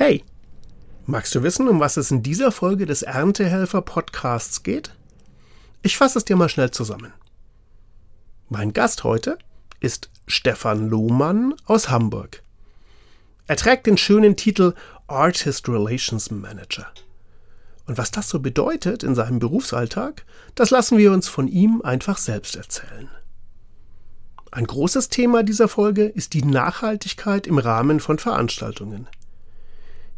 Hey, magst du wissen, um was es in dieser Folge des Erntehelfer Podcasts geht? Ich fasse es dir mal schnell zusammen. Mein Gast heute ist Stefan Lohmann aus Hamburg. Er trägt den schönen Titel Artist Relations Manager. Und was das so bedeutet in seinem Berufsalltag, das lassen wir uns von ihm einfach selbst erzählen. Ein großes Thema dieser Folge ist die Nachhaltigkeit im Rahmen von Veranstaltungen.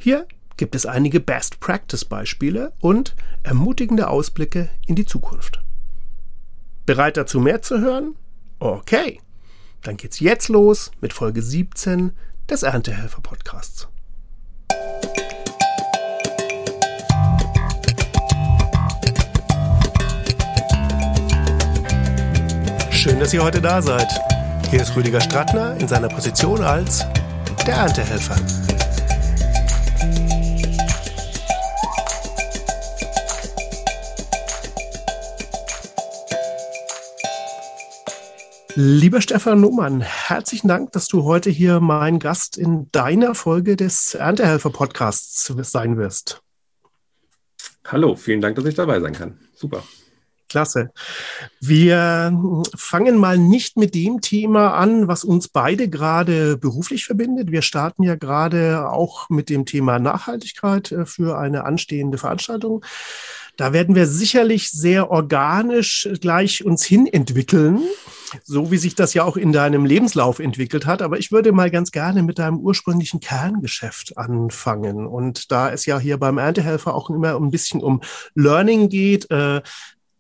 Hier gibt es einige Best-Practice-Beispiele und ermutigende Ausblicke in die Zukunft. Bereit dazu mehr zu hören? Okay, dann geht's jetzt los mit Folge 17 des Erntehelfer-Podcasts. Schön, dass ihr heute da seid. Hier ist Rüdiger Strattner in seiner Position als der Erntehelfer. Lieber Stefan Nummern, herzlichen Dank, dass du heute hier mein Gast in deiner Folge des Erntehelfer-Podcasts sein wirst. Hallo, vielen Dank, dass ich dabei sein kann. Super. Klasse. Wir fangen mal nicht mit dem Thema an, was uns beide gerade beruflich verbindet. Wir starten ja gerade auch mit dem Thema Nachhaltigkeit äh, für eine anstehende Veranstaltung. Da werden wir sicherlich sehr organisch gleich uns hin entwickeln, so wie sich das ja auch in deinem Lebenslauf entwickelt hat. Aber ich würde mal ganz gerne mit deinem ursprünglichen Kerngeschäft anfangen. Und da es ja hier beim Erntehelfer auch immer ein bisschen um Learning geht, äh,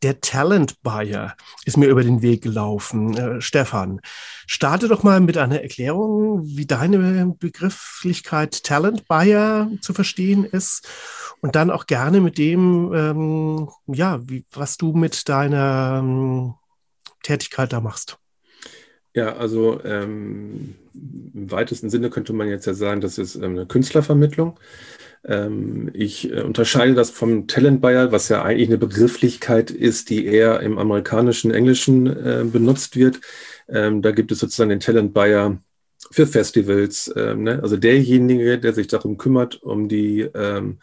der Talent Buyer ist mir über den Weg gelaufen. Äh, Stefan, starte doch mal mit einer Erklärung, wie deine Begrifflichkeit Talent Buyer zu verstehen ist und dann auch gerne mit dem, ähm, ja, wie, was du mit deiner ähm, Tätigkeit da machst. Ja, also ähm, im weitesten Sinne könnte man jetzt ja sagen, das ist ähm, eine Künstlervermittlung. Ähm, ich äh, unterscheide das vom Talent Buyer, was ja eigentlich eine Begrifflichkeit ist, die eher im amerikanischen, englischen äh, benutzt wird. Ähm, da gibt es sozusagen den Talent Buyer für Festivals, ähm, ne? also derjenige, der sich darum kümmert, um die ähm,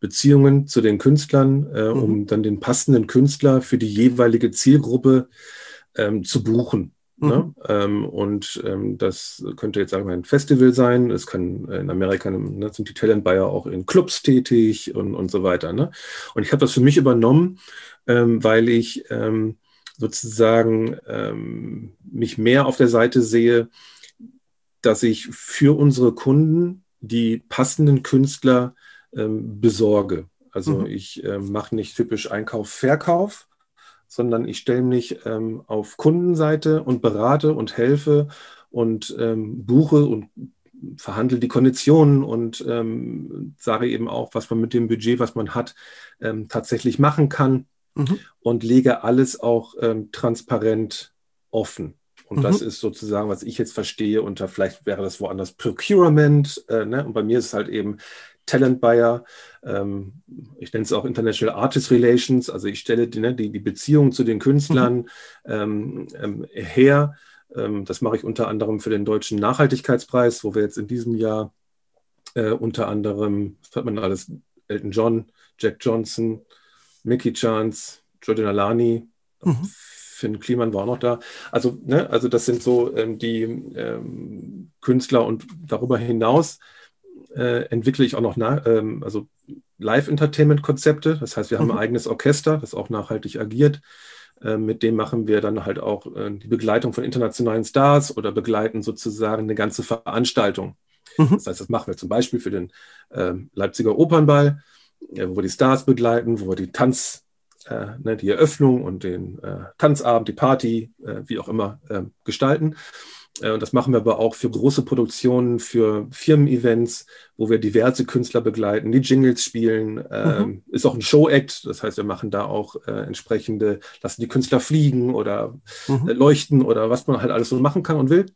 Beziehungen zu den Künstlern, äh, mhm. um dann den passenden Künstler für die jeweilige Zielgruppe ähm, zu buchen. Ne? Mhm. Ähm, und ähm, das könnte jetzt sagen wir ein Festival sein. Es kann in Amerika ne, sind die Talent Buyer auch in Clubs tätig und, und so weiter. Ne? Und ich habe das für mich übernommen, ähm, weil ich ähm, sozusagen ähm, mich mehr auf der Seite sehe, dass ich für unsere Kunden die passenden Künstler besorge. Also mhm. ich mache nicht typisch Einkauf, Verkauf, sondern ich stelle mich ähm, auf Kundenseite und berate und helfe und ähm, buche und verhandle die Konditionen und ähm, sage eben auch, was man mit dem Budget, was man hat, ähm, tatsächlich machen kann mhm. und lege alles auch ähm, transparent offen. Und mhm. das ist sozusagen, was ich jetzt verstehe, unter vielleicht wäre das woanders Procurement. Äh, ne? Und bei mir ist es halt eben Talent Buyer. Ähm, ich nenne es auch International Artist Relations. Also ich stelle die, ne, die, die Beziehung zu den Künstlern mhm. ähm, ähm, her. Ähm, das mache ich unter anderem für den Deutschen Nachhaltigkeitspreis, wo wir jetzt in diesem Jahr äh, unter anderem, was hat man alles? Elton John, Jack Johnson, Mickey Chance, Jordan Alani, mhm. Finn Kliman war auch noch da. Also, ne, also das sind so ähm, die ähm, Künstler und darüber hinaus äh, entwickle ich auch noch na, ähm, also Live-Entertainment-Konzepte. Das heißt, wir haben mhm. ein eigenes Orchester, das auch nachhaltig agiert. Äh, mit dem machen wir dann halt auch äh, die Begleitung von internationalen Stars oder begleiten sozusagen eine ganze Veranstaltung. Mhm. Das heißt, das machen wir zum Beispiel für den ähm, Leipziger Opernball, wo wir die Stars begleiten, wo wir die Tanz, äh, ne, die Eröffnung und den äh, Tanzabend, die Party, äh, wie auch immer, gestalten. Äh, und das machen wir aber auch für große Produktionen, für Firmen-Events, wo wir diverse Künstler begleiten, die Jingles spielen. Ähm, mhm. Ist auch ein Show-Act, das heißt, wir machen da auch äh, entsprechende, lassen die Künstler fliegen oder mhm. äh, leuchten oder was man halt alles so machen kann und will.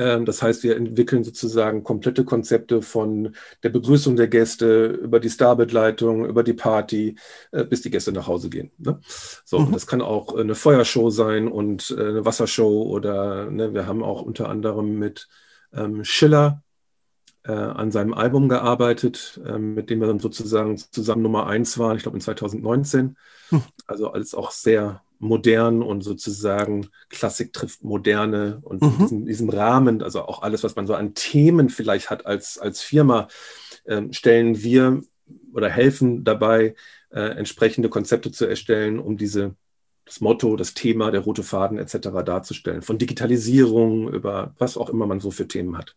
Ähm, das heißt, wir entwickeln sozusagen komplette Konzepte von der Begrüßung der Gäste über die Starbegleitung, über die Party, äh, bis die Gäste nach Hause gehen. Ne? So, mhm. das kann auch eine Feuershow sein und äh, eine Wassershow oder ne, wir haben auch unter anderem mit ähm, Schiller äh, an seinem Album gearbeitet, äh, mit dem wir dann sozusagen zusammen Nummer eins waren, ich glaube in 2019. Hm. Also alles auch sehr modern und sozusagen Klassik trifft moderne und mhm. in diesem, Rahmen, also auch alles, was man so an Themen vielleicht hat als, als Firma, äh, stellen wir oder helfen dabei, äh, entsprechende Konzepte zu erstellen, um diese das Motto, das Thema, der rote Faden etc. darzustellen. Von Digitalisierung über was auch immer man so für Themen hat.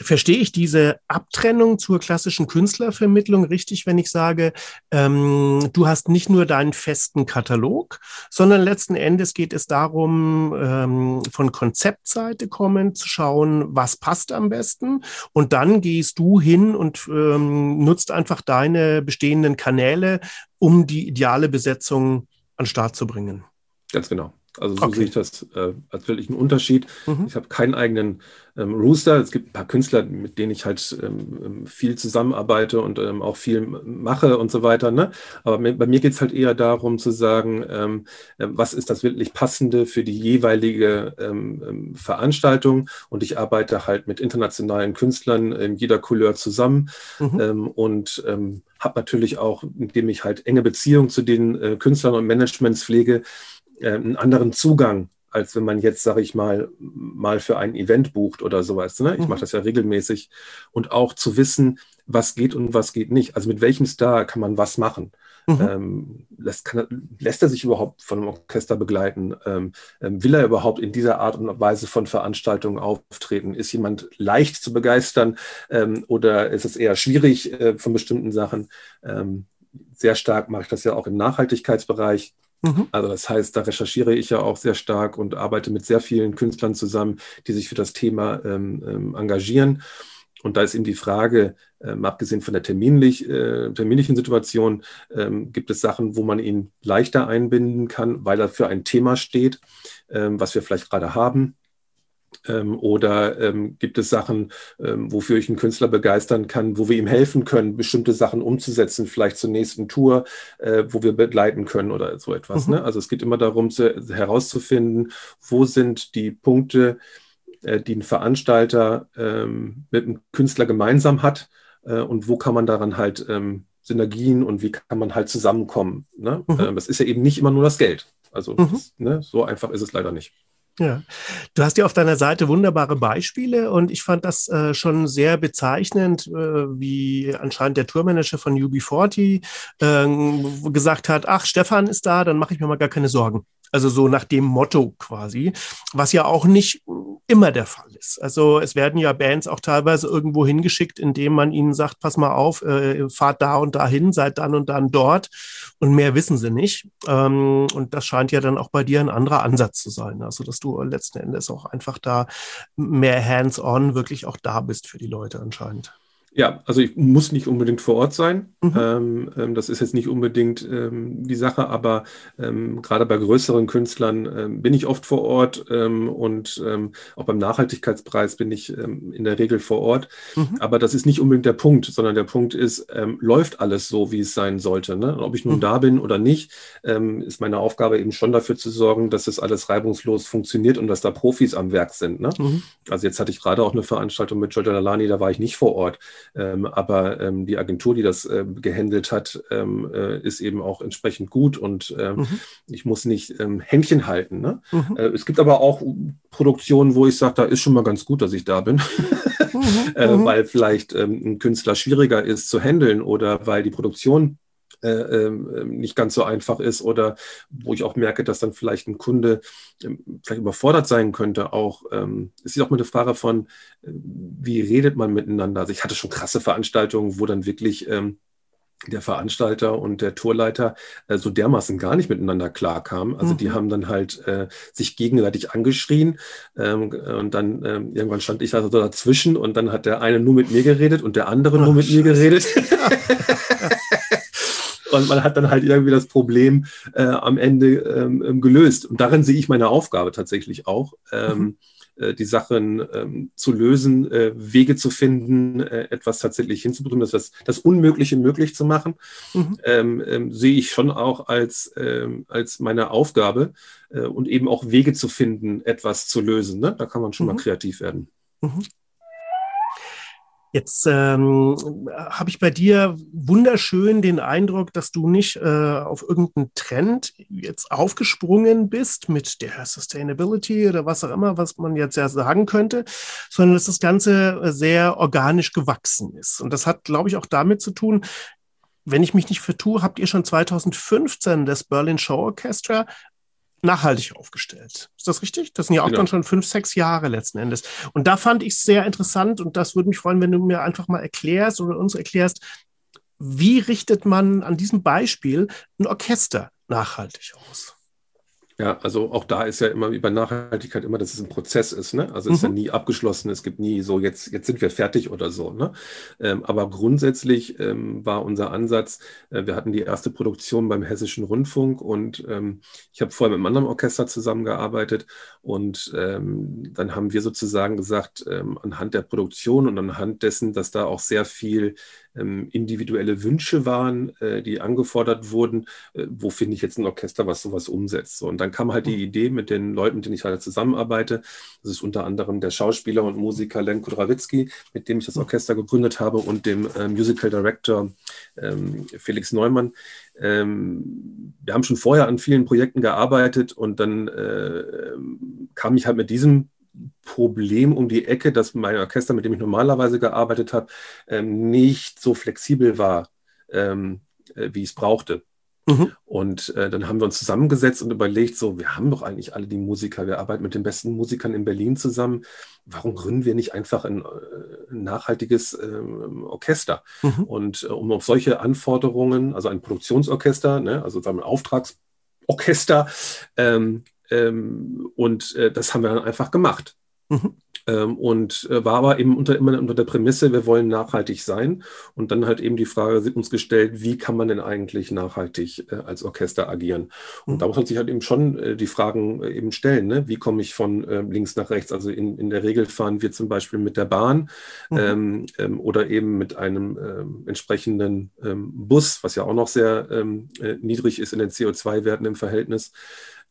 Verstehe ich diese Abtrennung zur klassischen Künstlervermittlung richtig, wenn ich sage, ähm, du hast nicht nur deinen festen Katalog, sondern letzten Endes geht es darum, ähm, von Konzeptseite kommend zu schauen, was passt am besten. Und dann gehst du hin und ähm, nutzt einfach deine bestehenden Kanäle, um die ideale Besetzung an Start zu bringen. Ganz genau. Also so okay. sehe ich das äh, als wirklich einen Unterschied. Mhm. Ich habe keinen eigenen ähm, Rooster. Es gibt ein paar Künstler, mit denen ich halt ähm, ähm viel zusammenarbeite und ähm, auch viel mache und so weiter. Ne? Aber bei mir geht es halt eher darum zu sagen, ähm, äh, was ist das wirklich Passende für die jeweilige ähm, Veranstaltung. Und ich arbeite halt mit internationalen Künstlern in jeder Couleur zusammen mhm. und habe natürlich auch, indem ich halt enge Beziehungen zu den äh, Künstlern und Managements pflege, äh, einen anderen Zugang, als wenn man jetzt, sage ich mal, mal für ein Event bucht oder sowas. Ne? Ich mhm. mache das ja regelmäßig. Und auch zu wissen, was geht und was geht nicht. Also mit welchem Star kann man was machen. Mhm. Ähm, lässt, kann, lässt, er sich überhaupt von einem Orchester begleiten? Ähm, ähm, will er überhaupt in dieser Art und Weise von Veranstaltungen auftreten? Ist jemand leicht zu begeistern ähm, oder ist es eher schwierig äh, von bestimmten Sachen? Ähm, sehr stark mache ich das ja auch im Nachhaltigkeitsbereich. Mhm. Also das heißt, da recherchiere ich ja auch sehr stark und arbeite mit sehr vielen Künstlern zusammen, die sich für das Thema ähm, ähm, engagieren. Und da ist eben die Frage, ähm, abgesehen von der terminlich, äh, terminlichen Situation, ähm, gibt es Sachen, wo man ihn leichter einbinden kann, weil er für ein Thema steht, ähm, was wir vielleicht gerade haben. Ähm, oder ähm, gibt es Sachen, ähm, wofür ich einen Künstler begeistern kann, wo wir ihm helfen können, bestimmte Sachen umzusetzen, vielleicht zur nächsten Tour, äh, wo wir begleiten können oder so etwas. Mhm. Ne? Also es geht immer darum, zu, herauszufinden, wo sind die Punkte, äh, die ein Veranstalter ähm, mit einem Künstler gemeinsam hat äh, und wo kann man daran halt ähm, Synergien und wie kann man halt zusammenkommen. Ne? Mhm. Äh, das ist ja eben nicht immer nur das Geld. Also mhm. das, ne, so einfach ist es leider nicht. Ja, du hast ja auf deiner Seite wunderbare Beispiele und ich fand das äh, schon sehr bezeichnend, äh, wie anscheinend der Tourmanager von UB40 äh, gesagt hat, ach, Stefan ist da, dann mache ich mir mal gar keine Sorgen. Also so nach dem Motto quasi, was ja auch nicht immer der Fall ist. Also es werden ja Bands auch teilweise irgendwo hingeschickt, indem man ihnen sagt, pass mal auf, äh, fahrt da und dahin, seid dann und dann dort und mehr wissen sie nicht. Ähm, und das scheint ja dann auch bei dir ein anderer Ansatz zu sein. Also dass du letzten Endes auch einfach da mehr hands-on wirklich auch da bist für die Leute anscheinend. Ja, also ich muss nicht unbedingt vor Ort sein. Mhm. Ähm, ähm, das ist jetzt nicht unbedingt ähm, die Sache, aber ähm, gerade bei größeren Künstlern ähm, bin ich oft vor Ort ähm, und auch beim Nachhaltigkeitspreis bin ich in der Regel vor Ort. Mhm. Aber das ist nicht unbedingt der Punkt, sondern der Punkt ist, läuft alles so, wie es sein sollte. Ne? Ob ich nun mhm. da bin oder nicht, ist meine Aufgabe eben schon dafür zu sorgen, dass es alles reibungslos funktioniert und dass da Profis am Werk sind. Ne? Mhm. Also jetzt hatte ich gerade auch eine Veranstaltung mit Giorgio Lalani, da war ich nicht vor Ort. Ähm, aber ähm, die Agentur, die das äh, gehandelt hat, ähm, äh, ist eben auch entsprechend gut und äh, mhm. ich muss nicht ähm, Händchen halten. Ne? Mhm. Äh, es gibt aber auch Produktionen, wo ich sage, da ist schon mal ganz gut, dass ich da bin, mhm. Äh, mhm. weil vielleicht ähm, ein Künstler schwieriger ist zu handeln oder weil die Produktion äh, ähm, nicht ganz so einfach ist oder wo ich auch merke, dass dann vielleicht ein Kunde ähm, vielleicht überfordert sein könnte. Auch ähm, es ist auch mal eine Frage von, äh, wie redet man miteinander. Also ich hatte schon krasse Veranstaltungen, wo dann wirklich ähm, der Veranstalter und der Tourleiter äh, so dermaßen gar nicht miteinander klarkamen. Also mhm. die haben dann halt äh, sich gegenseitig angeschrien ähm, und dann ähm, irgendwann stand ich also dazwischen und dann hat der eine nur mit mir geredet und der andere Ach, nur mit Scheiße. mir geredet. und man hat dann halt irgendwie das Problem äh, am Ende ähm, ähm, gelöst. Und darin sehe ich meine Aufgabe tatsächlich auch. Ähm, mhm. Äh, die Sachen ähm, zu lösen, äh, Wege zu finden, äh, etwas tatsächlich hinzubekommen, das, das Unmögliche möglich zu machen, mhm. Ähm, ähm, sehe ich schon auch als, ähm, als meine Aufgabe äh, und eben auch Wege zu finden, etwas zu lösen. Ne? Da kann man schon mhm. mal kreativ werden. Mhm. Jetzt ähm, habe ich bei dir wunderschön den Eindruck, dass du nicht äh, auf irgendeinen Trend jetzt aufgesprungen bist mit der Sustainability oder was auch immer, was man jetzt ja sagen könnte, sondern dass das Ganze sehr organisch gewachsen ist. Und das hat, glaube ich, auch damit zu tun, wenn ich mich nicht vertue, habt ihr schon 2015 das Berlin Show Orchestra nachhaltig aufgestellt. Ist das richtig? Das sind ja auch genau. dann schon fünf, sechs Jahre letzten Endes. Und da fand ich es sehr interessant und das würde mich freuen, wenn du mir einfach mal erklärst oder uns erklärst, wie richtet man an diesem Beispiel ein Orchester nachhaltig aus? Ja, also auch da ist ja immer wie bei Nachhaltigkeit immer, dass es ein Prozess ist. Ne? Also es ist ja mhm. nie abgeschlossen, es gibt nie so, jetzt, jetzt sind wir fertig oder so. Ne? Ähm, aber grundsätzlich ähm, war unser Ansatz, äh, wir hatten die erste Produktion beim Hessischen Rundfunk und ähm, ich habe vorher mit einem anderen Orchester zusammengearbeitet und ähm, dann haben wir sozusagen gesagt, ähm, anhand der Produktion und anhand dessen, dass da auch sehr viel individuelle Wünsche waren, äh, die angefordert wurden, äh, wo finde ich jetzt ein Orchester, was sowas umsetzt. Und dann kam halt die mhm. Idee mit den Leuten, mit denen ich halt zusammenarbeite. Das ist unter anderem der Schauspieler und Musiker Len Kudrawitzki, mit dem ich das mhm. Orchester gegründet habe, und dem äh, Musical Director ähm, Felix Neumann. Ähm, wir haben schon vorher an vielen Projekten gearbeitet und dann kam ich halt mit diesem Problem um die Ecke, dass mein Orchester, mit dem ich normalerweise gearbeitet habe, ähm, nicht so flexibel war, ähm, äh, wie ich es brauchte. Mhm. Und äh, dann haben wir uns zusammengesetzt und überlegt, so, wir haben doch eigentlich alle die Musiker, wir arbeiten mit den besten Musikern in Berlin zusammen. Warum gründen wir nicht einfach ein, äh, ein nachhaltiges äh, Orchester? Mhm. Und äh, um auf solche Anforderungen, also ein Produktionsorchester, ne, also sagen wir ein Auftragsorchester, ähm, ähm, und äh, das haben wir dann einfach gemacht. Mhm. Ähm, und äh, war aber eben unter, immer unter der Prämisse, wir wollen nachhaltig sein. Und dann halt eben die Frage uns gestellt, wie kann man denn eigentlich nachhaltig äh, als Orchester agieren? Und mhm. da muss man sich halt eben schon äh, die Fragen äh, eben stellen. Ne? Wie komme ich von äh, links nach rechts? Also in, in der Regel fahren wir zum Beispiel mit der Bahn mhm. ähm, ähm, oder eben mit einem ähm, entsprechenden ähm, Bus, was ja auch noch sehr ähm, äh, niedrig ist in den CO2-Werten im Verhältnis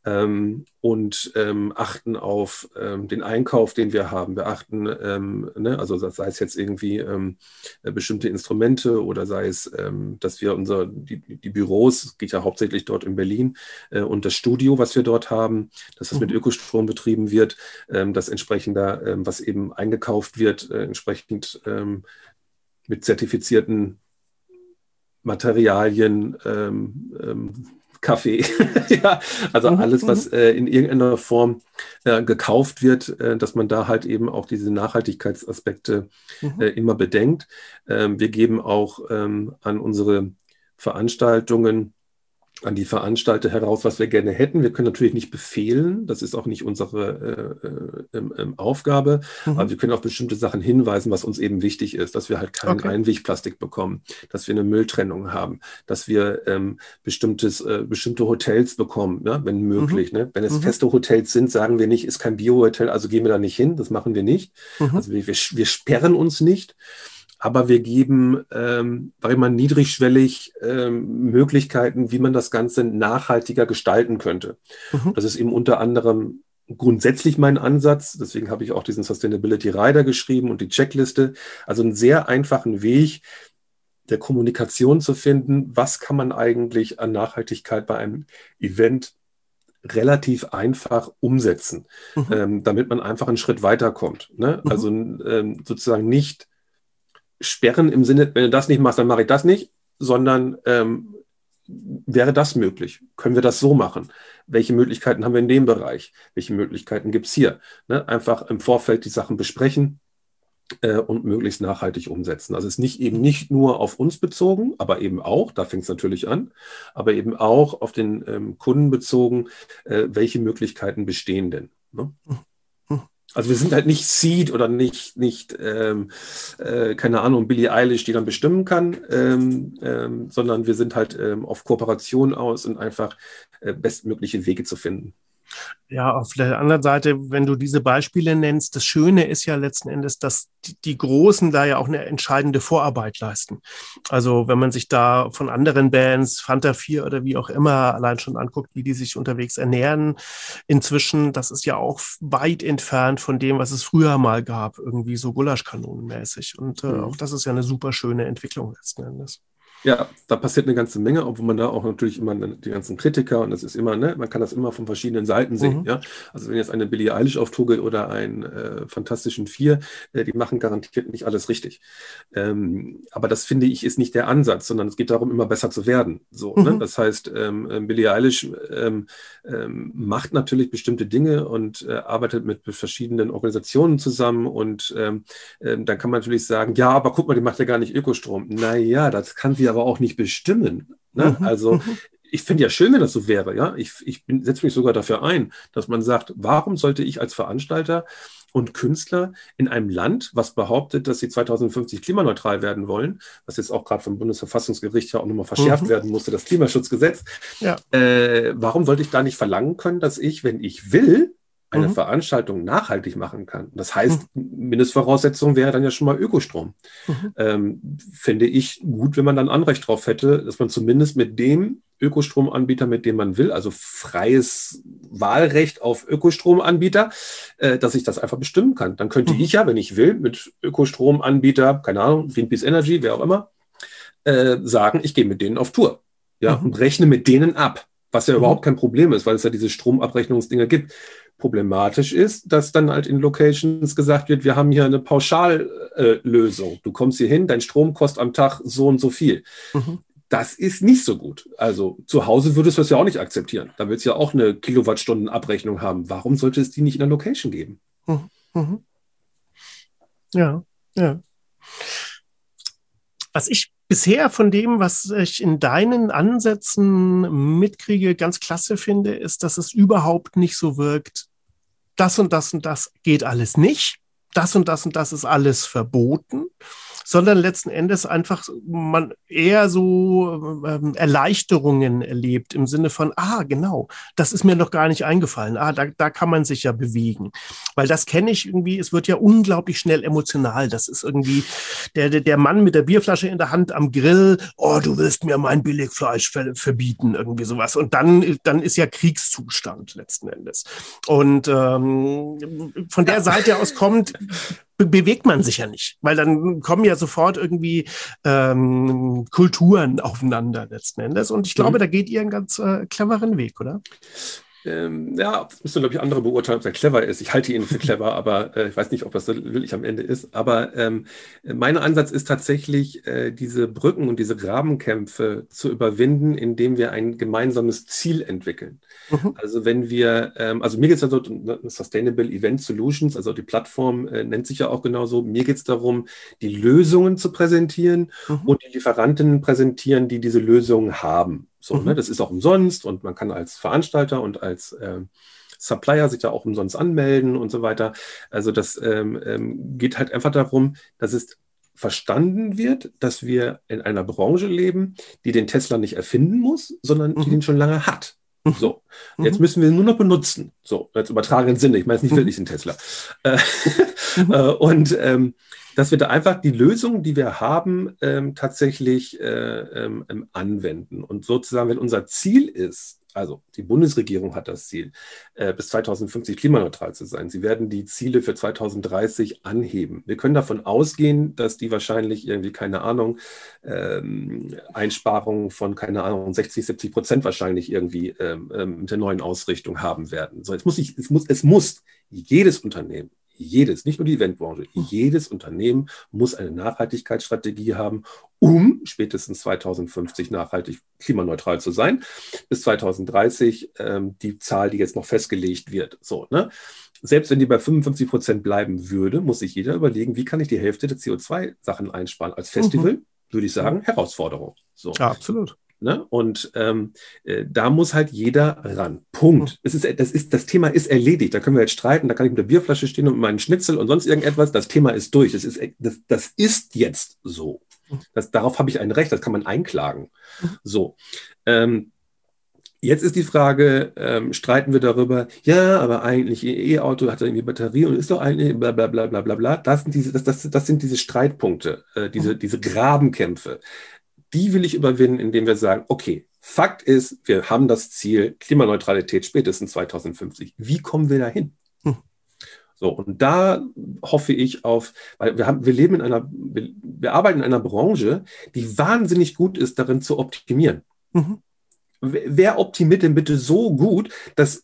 ähm, und ähm, achten auf ähm, den Einkauf, den wir haben. Wir achten, ähm, ne, also sei es jetzt irgendwie ähm, äh, bestimmte Instrumente oder sei es, ähm, dass wir unser, die, die Büros, geht ja hauptsächlich dort in Berlin, äh, und das Studio, was wir dort haben, dass das mit mhm. Ökostrom betrieben wird, dass entsprechend da, was eben eingekauft wird, äh, entsprechend mit zertifizierten Materialien ähm, ähm, Kaffee. ja, also mhm, alles, was mhm. äh, in irgendeiner Form äh, gekauft wird, äh, dass man da halt eben auch diese Nachhaltigkeitsaspekte mhm. Äh, immer bedenkt. Ähm, wir geben auch ähm, an unsere Veranstaltungen an die Veranstalter heraus, was wir gerne hätten. Wir können natürlich nicht befehlen, das ist auch nicht unsere äh, äh, Aufgabe, mhm. aber wir können auf bestimmte Sachen hinweisen, was uns eben wichtig ist, dass wir halt kein okay. Einwegplastik bekommen, dass wir eine Mülltrennung haben, dass wir ähm, bestimmtes, äh, bestimmte Hotels bekommen, ne, wenn möglich. Mhm. Ne? Wenn es mhm. feste Hotels sind, sagen wir nicht, ist kein Bio-Hotel, also gehen wir da nicht hin, das machen wir nicht. Mhm. Also wir, wir, wir sperren uns nicht aber wir geben, ähm, weil man niedrigschwellig ähm, Möglichkeiten, wie man das Ganze nachhaltiger gestalten könnte. Mhm. Das ist eben unter anderem grundsätzlich mein Ansatz. Deswegen habe ich auch diesen Sustainability Rider geschrieben und die Checkliste. Also einen sehr einfachen Weg der Kommunikation zu finden. Was kann man eigentlich an Nachhaltigkeit bei einem Event relativ einfach umsetzen, mhm. ähm, damit man einfach einen Schritt weiterkommt. Ne? Mhm. Also ähm, sozusagen nicht sperren im Sinne, wenn du das nicht machst, dann mache ich das nicht, sondern ähm, wäre das möglich? Können wir das so machen? Welche Möglichkeiten haben wir in dem Bereich? Welche Möglichkeiten gibt es hier? Ne? Einfach im Vorfeld die Sachen besprechen äh, und möglichst nachhaltig umsetzen. Also es ist nicht eben nicht nur auf uns bezogen, aber eben auch, da fängt es natürlich an, aber eben auch auf den ähm, Kunden bezogen, äh, welche Möglichkeiten bestehen denn? Ne? Also wir sind halt nicht Seed oder nicht, nicht ähm, äh, keine Ahnung, Billie Eilish, die dann bestimmen kann, ähm, ähm, sondern wir sind halt ähm, auf Kooperation aus und einfach äh, bestmögliche Wege zu finden. Ja, auf der anderen Seite, wenn du diese Beispiele nennst, das Schöne ist ja letzten Endes, dass die, Großen da ja auch eine entscheidende Vorarbeit leisten. Also wenn man sich da von anderen Bands, Fanta 4 oder wie auch immer, allein schon anguckt, wie die sich unterwegs ernähren, inzwischen, das ist ja auch weit entfernt von dem, was es früher mal gab, irgendwie so Gulaschkanonenmäßig. Und äh, mhm. auch das ist ja eine super schöne Entwicklung letzten Endes. Ja, da passiert eine ganze Menge, obwohl man da auch natürlich immer die ganzen Kritiker und das ist immer, ne, man kann das immer von verschiedenen Seiten sehen. Mhm. Ja, also wenn jetzt eine Billie Eilish auftuge oder einen äh, Fantastischen Vier, äh, die machen garantiert nicht alles richtig. Ähm, aber das finde ich ist nicht der Ansatz, sondern es geht darum, immer besser zu werden. So, ne? mhm. ne? Das heißt, ähm, äh, Billie Eilish ähm, ähm, macht natürlich bestimmte Dinge und äh, arbeitet mit verschiedenen Organisationen zusammen und ähm, äh, dann kann man natürlich sagen, ja, aber guck mal, die macht ja gar nicht Ökostrom. Naja, das kann sie aber auch nicht bestimmen. Ne? Mhm. Also mhm. ich finde ja schön, wenn das so wäre. Ja, ich, ich setze mich sogar dafür ein, dass man sagt, warum sollte ich als Veranstalter und Künstler in einem Land, was behauptet, dass sie 2050 klimaneutral werden wollen, was jetzt auch gerade vom Bundesverfassungsgericht ja auch nochmal verschärft mhm. werden musste, das Klimaschutzgesetz. Ja. Äh, warum sollte ich da nicht verlangen können, dass ich, wenn ich will, eine mhm. Veranstaltung nachhaltig machen kann. Das heißt, mhm. Mindestvoraussetzung wäre dann ja schon mal Ökostrom. Mhm. Ähm, finde ich gut, wenn man dann Anrecht drauf hätte, dass man zumindest mit dem Ökostromanbieter, mit dem man will, also freies Wahlrecht auf Ökostromanbieter, äh, dass ich das einfach bestimmen kann. Dann könnte mhm. ich ja, wenn ich will, mit Ökostromanbieter, keine Ahnung, Greenpeace Energy, wer auch immer, äh, sagen, ich gehe mit denen auf Tour. Ja, mhm. und rechne mit denen ab. Was ja mhm. überhaupt kein Problem ist, weil es ja diese Stromabrechnungsdinger gibt. Problematisch ist, dass dann halt in Locations gesagt wird, wir haben hier eine Pauschallösung. Äh, du kommst hier hin, dein Strom kostet am Tag so und so viel. Mhm. Das ist nicht so gut. Also zu Hause würdest du das ja auch nicht akzeptieren. Da willst du ja auch eine Kilowattstundenabrechnung haben. Warum sollte es die nicht in der Location geben? Mhm. mhm. Ja, ja. Was ich bisher von dem, was ich in deinen Ansätzen mitkriege, ganz klasse finde, ist, dass es überhaupt nicht so wirkt, das und das und das geht alles nicht, das und das und das ist alles verboten, sondern letzten Endes einfach man eher so ähm, Erleichterungen erlebt im Sinne von, ah, genau, das ist mir noch gar nicht eingefallen. Ah, da, da kann man sich ja bewegen. Weil das kenne ich irgendwie, es wird ja unglaublich schnell emotional. Das ist irgendwie der, der, der Mann mit der Bierflasche in der Hand am Grill, oh, du willst mir mein Billigfleisch ver verbieten, irgendwie sowas. Und dann, dann ist ja Kriegszustand letzten Endes. Und ähm, von der Seite aus kommt, bewegt man sich ja nicht, weil dann kommen ja sofort irgendwie ähm, Kulturen aufeinander letzten Endes. Und ich glaube, mhm. da geht ihr einen ganz äh, cleveren Weg, oder? Ähm, ja, das müssen, glaube ich, andere beurteilen, ob er clever ist. Ich halte ihn für clever, aber äh, ich weiß nicht, ob das so wirklich am Ende ist. Aber ähm, mein Ansatz ist tatsächlich, äh, diese Brücken und diese Grabenkämpfe zu überwinden, indem wir ein gemeinsames Ziel entwickeln. Mhm. Also wenn wir, ähm, also mir geht es also um Sustainable Event Solutions, also die Plattform äh, nennt sich ja auch genauso. Mir geht es darum, die Lösungen zu präsentieren mhm. und die Lieferanten präsentieren, die diese Lösungen haben. So, ne, mhm. ne, das ist auch umsonst und man kann als Veranstalter und als äh, Supplier sich da auch umsonst anmelden und so weiter. Also das ähm, ähm, geht halt einfach darum, dass es verstanden wird, dass wir in einer Branche leben, die den Tesla nicht erfinden muss, sondern mhm. die den schon lange hat. Mhm. So, jetzt mhm. müssen wir ihn nur noch benutzen. So, als übertragenen Sinne. Ich meine, es nicht mhm. wirklich ein Tesla. Äh, äh, und ähm, dass wir da einfach die Lösungen, die wir haben, ähm, tatsächlich äh, ähm, ähm, anwenden. Und sozusagen, wenn unser Ziel ist, also die Bundesregierung hat das Ziel, äh, bis 2050 klimaneutral zu sein. Sie werden die Ziele für 2030 anheben. Wir können davon ausgehen, dass die wahrscheinlich irgendwie, keine Ahnung, ähm, Einsparungen von, keine Ahnung, 60, 70 Prozent wahrscheinlich irgendwie ähm, ähm, mit der neuen Ausrichtung haben werden. So, jetzt muss ich, es muss, es muss jedes Unternehmen jedes, nicht nur die Eventbranche, hm. jedes Unternehmen muss eine Nachhaltigkeitsstrategie haben, um spätestens 2050 nachhaltig klimaneutral zu sein. Bis 2030 ähm, die Zahl, die jetzt noch festgelegt wird. So, ne? Selbst wenn die bei 55 Prozent bleiben würde, muss sich jeder überlegen, wie kann ich die Hälfte der CO2-Sachen einsparen. Als Festival mhm. würde ich sagen, Herausforderung. So. Ja, absolut. Ne? Und ähm, äh, da muss halt jeder ran. Punkt. Mhm. Es ist, das, ist, das Thema ist erledigt. Da können wir jetzt streiten, da kann ich mit der Bierflasche stehen und mit meinem Schnitzel und sonst irgendetwas. Das Thema ist durch. Das ist, das, das ist jetzt so. Mhm. Das, darauf habe ich ein Recht, das kann man einklagen. Mhm. So. Ähm, Jetzt ist die Frage, ähm, streiten wir darüber, ja, aber eigentlich E-Auto hat irgendwie Batterie und ist doch eigentlich bla bla bla bla bla bla. Das sind diese, das, das, das sind diese Streitpunkte, äh, diese, diese Grabenkämpfe. Die will ich überwinden, indem wir sagen, okay, Fakt ist, wir haben das Ziel Klimaneutralität spätestens 2050. Wie kommen wir dahin? Hm. So, und da hoffe ich auf, weil wir haben, wir leben in einer, wir, wir arbeiten in einer Branche, die wahnsinnig gut ist, darin zu optimieren. Mhm wer optimiert denn bitte so gut, dass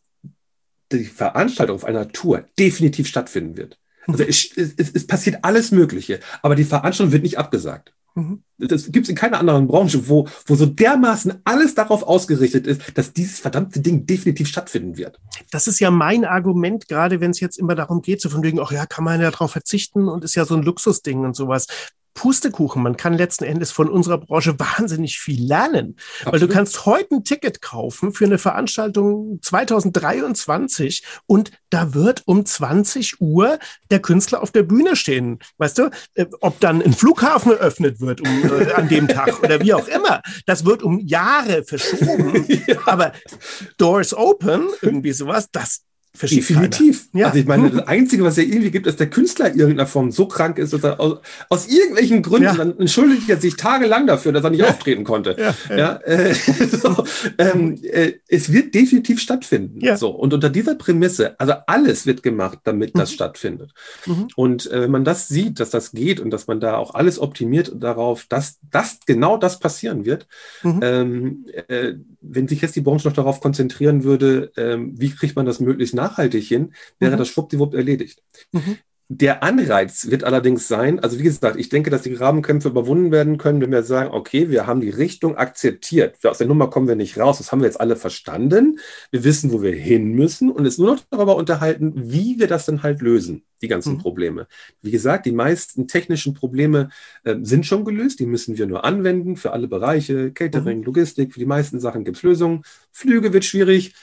die Veranstaltung auf einer Tour definitiv stattfinden wird? Also es, es, es passiert alles Mögliche, aber die Veranstaltung wird nicht abgesagt. Mhm. Das gibt es in keiner anderen Branche, wo, wo so dermaßen alles darauf ausgerichtet ist, dass dieses verdammte Ding definitiv stattfinden wird. Das ist ja mein Argument, gerade wenn es jetzt immer darum geht, so von wegen, ach ja, kann man ja darauf verzichten und ist ja so ein Luxusding und sowas. Pustekuchen. Man kann letzten Endes von unserer Branche wahnsinnig viel lernen. Absolut. Weil du kannst heute ein Ticket kaufen für eine Veranstaltung 2023 und da wird um 20 Uhr der Künstler auf der Bühne stehen. Weißt du, äh, ob dann ein Flughafen eröffnet wird um, äh, an dem Tag oder wie auch immer. Das wird um Jahre verschoben. ja. Aber Doors Open, irgendwie sowas, das, Definitiv. Ja. Also ich meine, das Einzige, was er irgendwie gibt, ist der Künstler in irgendeiner Form so krank ist, dass er aus, aus irgendwelchen Gründen, ja. dann entschuldigt er sich tagelang dafür, dass er nicht ja. auftreten konnte. Ja, ja äh, so, ähm, äh, es wird definitiv stattfinden. Ja. So, und unter dieser Prämisse, also alles wird gemacht, damit das mhm. stattfindet. Mhm. Und äh, wenn man das sieht, dass das geht und dass man da auch alles optimiert darauf, dass, dass genau das passieren wird, mhm. ähm, äh, wenn sich jetzt die Branche noch darauf konzentrieren würde, ähm, wie kriegt man das möglichst nachhaltig hin, wäre mhm. das schwuppdiwupp erledigt. Mhm. Der Anreiz wird allerdings sein, also wie gesagt, ich denke, dass die Grabenkämpfe überwunden werden können, wenn wir sagen, okay, wir haben die Richtung akzeptiert. Aus der Nummer kommen wir nicht raus. Das haben wir jetzt alle verstanden. Wir wissen, wo wir hin müssen und es nur noch darüber unterhalten, wie wir das dann halt lösen, die ganzen mhm. Probleme. Wie gesagt, die meisten technischen Probleme äh, sind schon gelöst. Die müssen wir nur anwenden für alle Bereiche. Catering, mhm. Logistik, für die meisten Sachen gibt es Lösungen. Flüge wird schwierig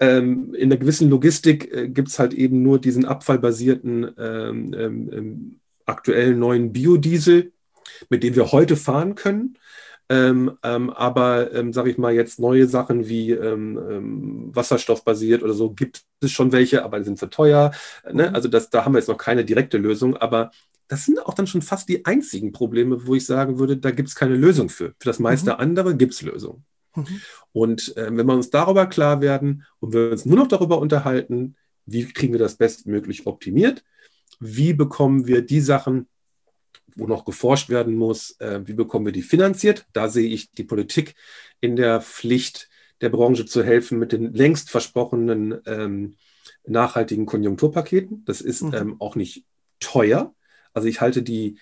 ähm, in einer gewissen Logistik äh, gibt es halt eben nur diesen abfallbasierten ähm, ähm, ähm, aktuellen neuen Biodiesel, mit dem wir heute fahren können. Ähm, ähm, aber, ähm, sage ich mal, jetzt neue Sachen wie ähm, ähm, wasserstoffbasiert oder so gibt es schon welche, aber die sind zu teuer. Ne? Mhm. Also das, da haben wir jetzt noch keine direkte Lösung, aber das sind auch dann schon fast die einzigen Probleme, wo ich sagen würde, da gibt es keine Lösung für. Für das meiste mhm. andere gibt es Lösungen. Mhm. Und äh, wenn wir uns darüber klar werden und wir uns nur noch darüber unterhalten, wie kriegen wir das bestmöglich optimiert, wie bekommen wir die Sachen, wo noch geforscht werden muss, äh, wie bekommen wir die finanziert, da sehe ich die Politik in der Pflicht, der Branche zu helfen mit den längst versprochenen ähm, nachhaltigen Konjunkturpaketen. Das ist mhm. ähm, auch nicht teuer. Also ich halte die,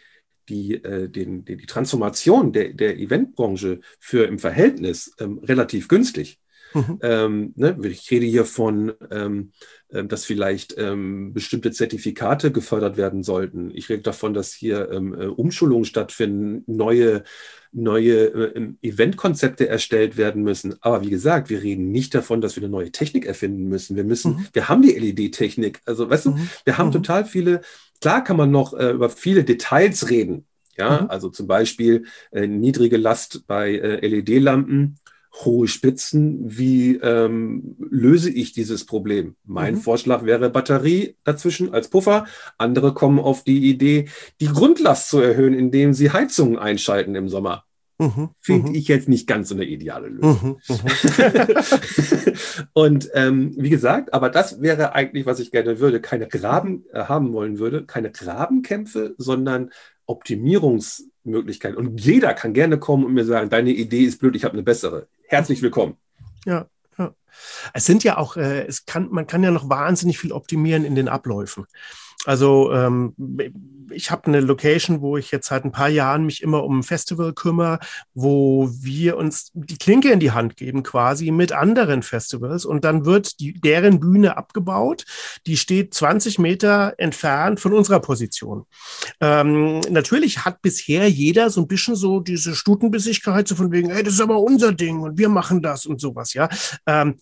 die, äh, den, die, die Transformation der, der Eventbranche für im Verhältnis ähm, relativ günstig. Mhm. Ähm, ne, ich rede hier von, ähm, äh, dass vielleicht ähm, bestimmte Zertifikate gefördert werden sollten. Ich rede davon, dass hier ähm, äh, Umschulungen stattfinden, neue, neue äh, Eventkonzepte erstellt werden müssen. Aber wie gesagt, wir reden nicht davon, dass wir eine neue Technik erfinden müssen. Wir müssen, mhm. wir haben die LED-Technik. Also, weißt mhm. du, wir haben mhm. total viele Klar kann man noch äh, über viele Details reden. Ja, mhm. also zum Beispiel äh, niedrige Last bei äh, LED-Lampen, hohe Spitzen. Wie ähm, löse ich dieses Problem? Mein mhm. Vorschlag wäre Batterie dazwischen als Puffer. Andere kommen auf die Idee, die Grundlast zu erhöhen, indem sie Heizungen einschalten im Sommer. Mhm, Finde mhm. ich jetzt nicht ganz so eine ideale Lösung. Mhm, mhm. und ähm, wie gesagt, aber das wäre eigentlich, was ich gerne würde, keine Graben äh, haben wollen würde, keine Grabenkämpfe, sondern Optimierungsmöglichkeiten. Und jeder kann gerne kommen und mir sagen, deine Idee ist blöd, ich habe eine bessere. Herzlich willkommen. Ja, ja. Es sind ja auch, äh, es kann, man kann ja noch wahnsinnig viel optimieren in den Abläufen. Also ähm, ich habe eine Location, wo ich jetzt seit ein paar Jahren mich immer um ein Festival kümmere, wo wir uns die Klinke in die Hand geben, quasi mit anderen Festivals. Und dann wird die, deren Bühne abgebaut. Die steht 20 Meter entfernt von unserer Position. Ähm, natürlich hat bisher jeder so ein bisschen so diese Stutenbissigkeit, so von wegen, hey, das ist aber unser Ding und wir machen das und sowas, ja. Ähm,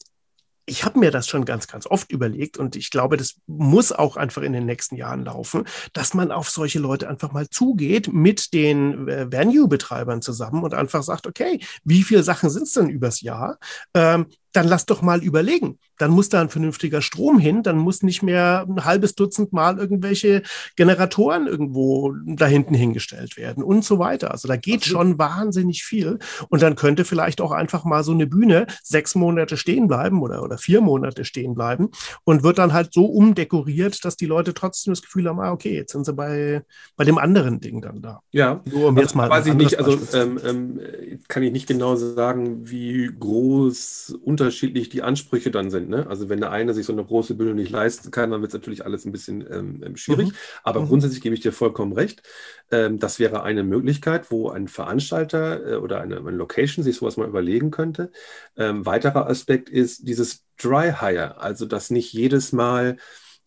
ich habe mir das schon ganz, ganz oft überlegt und ich glaube, das muss auch einfach in den nächsten Jahren laufen, dass man auf solche Leute einfach mal zugeht mit den äh, Venue-Betreibern zusammen und einfach sagt, okay, wie viele Sachen sind es denn übers Jahr? Ähm, dann lass doch mal überlegen. Dann muss da ein vernünftiger Strom hin, dann muss nicht mehr ein halbes Dutzend Mal irgendwelche Generatoren irgendwo da hinten hingestellt werden und so weiter. Also da geht schon wahnsinnig viel. Und dann könnte vielleicht auch einfach mal so eine Bühne sechs Monate stehen bleiben oder, oder vier Monate stehen bleiben und wird dann halt so umdekoriert, dass die Leute trotzdem das Gefühl haben, ah, okay, jetzt sind sie bei, bei dem anderen Ding dann da. Ja, nur um jetzt mal. Weiß ich nicht, also ähm, ähm, kann ich nicht genau sagen, wie groß unter unterschiedlich die Ansprüche dann sind. Ne? Also wenn der eine sich so eine große Bühne nicht leisten kann, dann wird es natürlich alles ein bisschen ähm, ähm, schwierig. Mhm. Aber mhm. grundsätzlich gebe ich dir vollkommen recht. Ähm, das wäre eine Möglichkeit, wo ein Veranstalter äh, oder eine, eine, Location sich sowas mal überlegen könnte. Ähm, weiterer Aspekt ist dieses Dry Hire, also dass nicht jedes Mal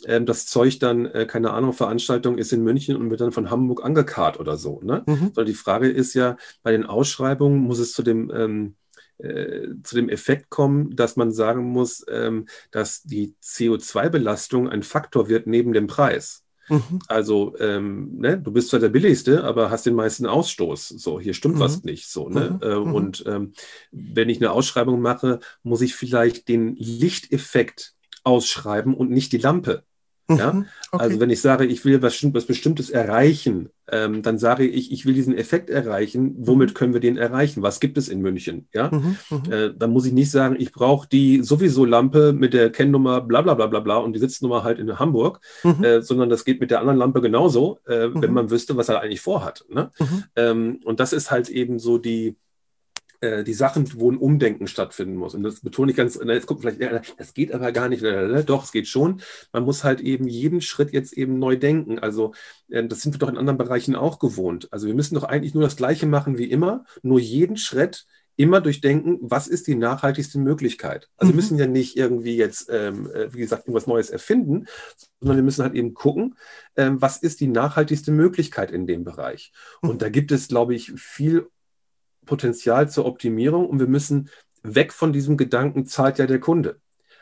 ähm, das Zeug dann, äh, keine Ahnung, Veranstaltung ist in München und wird dann von Hamburg angekarrt oder so. Ne? Mhm. Sondern die Frage ist ja, bei den Ausschreibungen muss es zu dem ähm, äh, zu dem Effekt kommen, dass man sagen muss, ähm, dass die CO2-Belastung ein Faktor wird neben dem Preis. Mhm. Also, ähm, ne, du bist zwar der billigste, aber hast den meisten Ausstoß. So, hier stimmt mhm. was nicht. So, ne? Mhm. Äh, mhm. und ähm, wenn ich eine Ausschreibung mache, muss ich vielleicht den Lichteffekt ausschreiben und nicht die Lampe. Ja? Mhm. Okay. Also wenn ich sage, ich will was, was Bestimmtes erreichen, ähm, dann sage ich, ich will diesen Effekt erreichen. Womit mhm. können wir den erreichen? Was gibt es in München? Ja, mhm. mhm. Äh, dann muss ich nicht sagen, ich brauche die sowieso Lampe mit der Kennnummer bla bla bla bla bla und die Sitznummer halt in Hamburg, mhm. äh, sondern das geht mit der anderen Lampe genauso, äh, wenn mhm. man wüsste, was er eigentlich vorhat. Ne? Ähm, und das ist halt eben so die äh, die Sachen, wo ein Umdenken stattfinden muss. Und das betone ich ganz, jetzt kommt vielleicht, ja, das geht aber gar nicht. Doch, es geht schon. Man muss halt eben jeden Schritt jetzt eben neu denken. Also äh, das sind wir doch in anderen Bereichen auch gewohnt. Also wir müssen doch eigentlich nur das Gleiche machen wie immer, nur jeden Schritt immer durchdenken, was ist die nachhaltigste Möglichkeit. Also wir mhm. müssen ja nicht irgendwie jetzt, ähm, äh, wie gesagt, irgendwas Neues erfinden, sondern wir müssen halt eben gucken, ähm, was ist die nachhaltigste Möglichkeit in dem Bereich. Und mhm. da gibt es, glaube ich, viel Potenzial zur Optimierung und wir müssen weg von diesem Gedanken, zahlt ja der Kunde.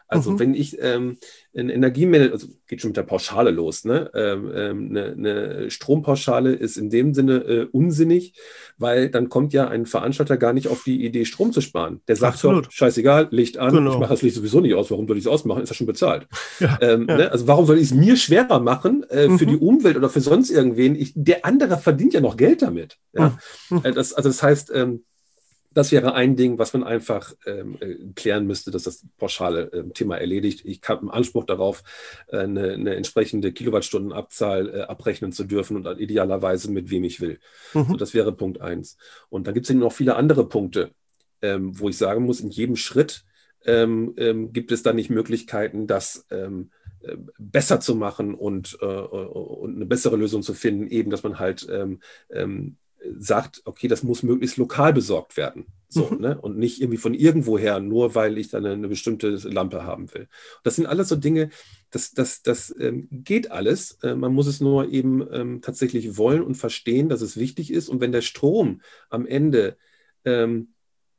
Also mhm. wenn ich ähm, ein Energiemanagement, also geht schon mit der Pauschale los, ne? Ähm, ähm, eine, eine, Strompauschale ist in dem Sinne äh, unsinnig, weil dann kommt ja ein Veranstalter gar nicht auf die Idee, Strom zu sparen. Der sagt so, scheißegal, Licht an, genau. ich mache das Licht sowieso nicht aus, warum soll ich es ausmachen? Ist ja schon bezahlt. Ja, ähm, ja. Ne? Also warum soll ich es mir schwerer machen äh, mhm. für die Umwelt oder für sonst irgendwen? Ich, der andere verdient ja noch Geld damit. Ja? Mhm. Äh, das, also das heißt, ähm, das wäre ein Ding, was man einfach ähm, äh, klären müsste, dass das pauschale äh, Thema erledigt. Ich habe einen Anspruch darauf, äh, eine, eine, entsprechende Kilowattstundenabzahl äh, abrechnen zu dürfen und idealerweise mit wem ich will. Mhm. So, das wäre Punkt eins. Und dann gibt es noch viele andere Punkte, ähm, wo ich sagen muss, in jedem Schritt ähm, ähm gibt es da nicht Möglichkeiten, das ähm, äh, besser zu machen und, äh, und eine bessere Lösung zu finden, eben, dass man halt ähm, ähm, sagt, okay, das muss möglichst lokal besorgt werden. So, mhm. ne? Und nicht irgendwie von irgendwoher, nur weil ich dann eine, bestimmte Lampe haben will. Das sind alles so Dinge, das, das, das ähm, geht alles. Äh, man muss es nur eben ähm, tatsächlich wollen und verstehen, dass es wichtig ist. Und wenn der Strom am Ende ähm,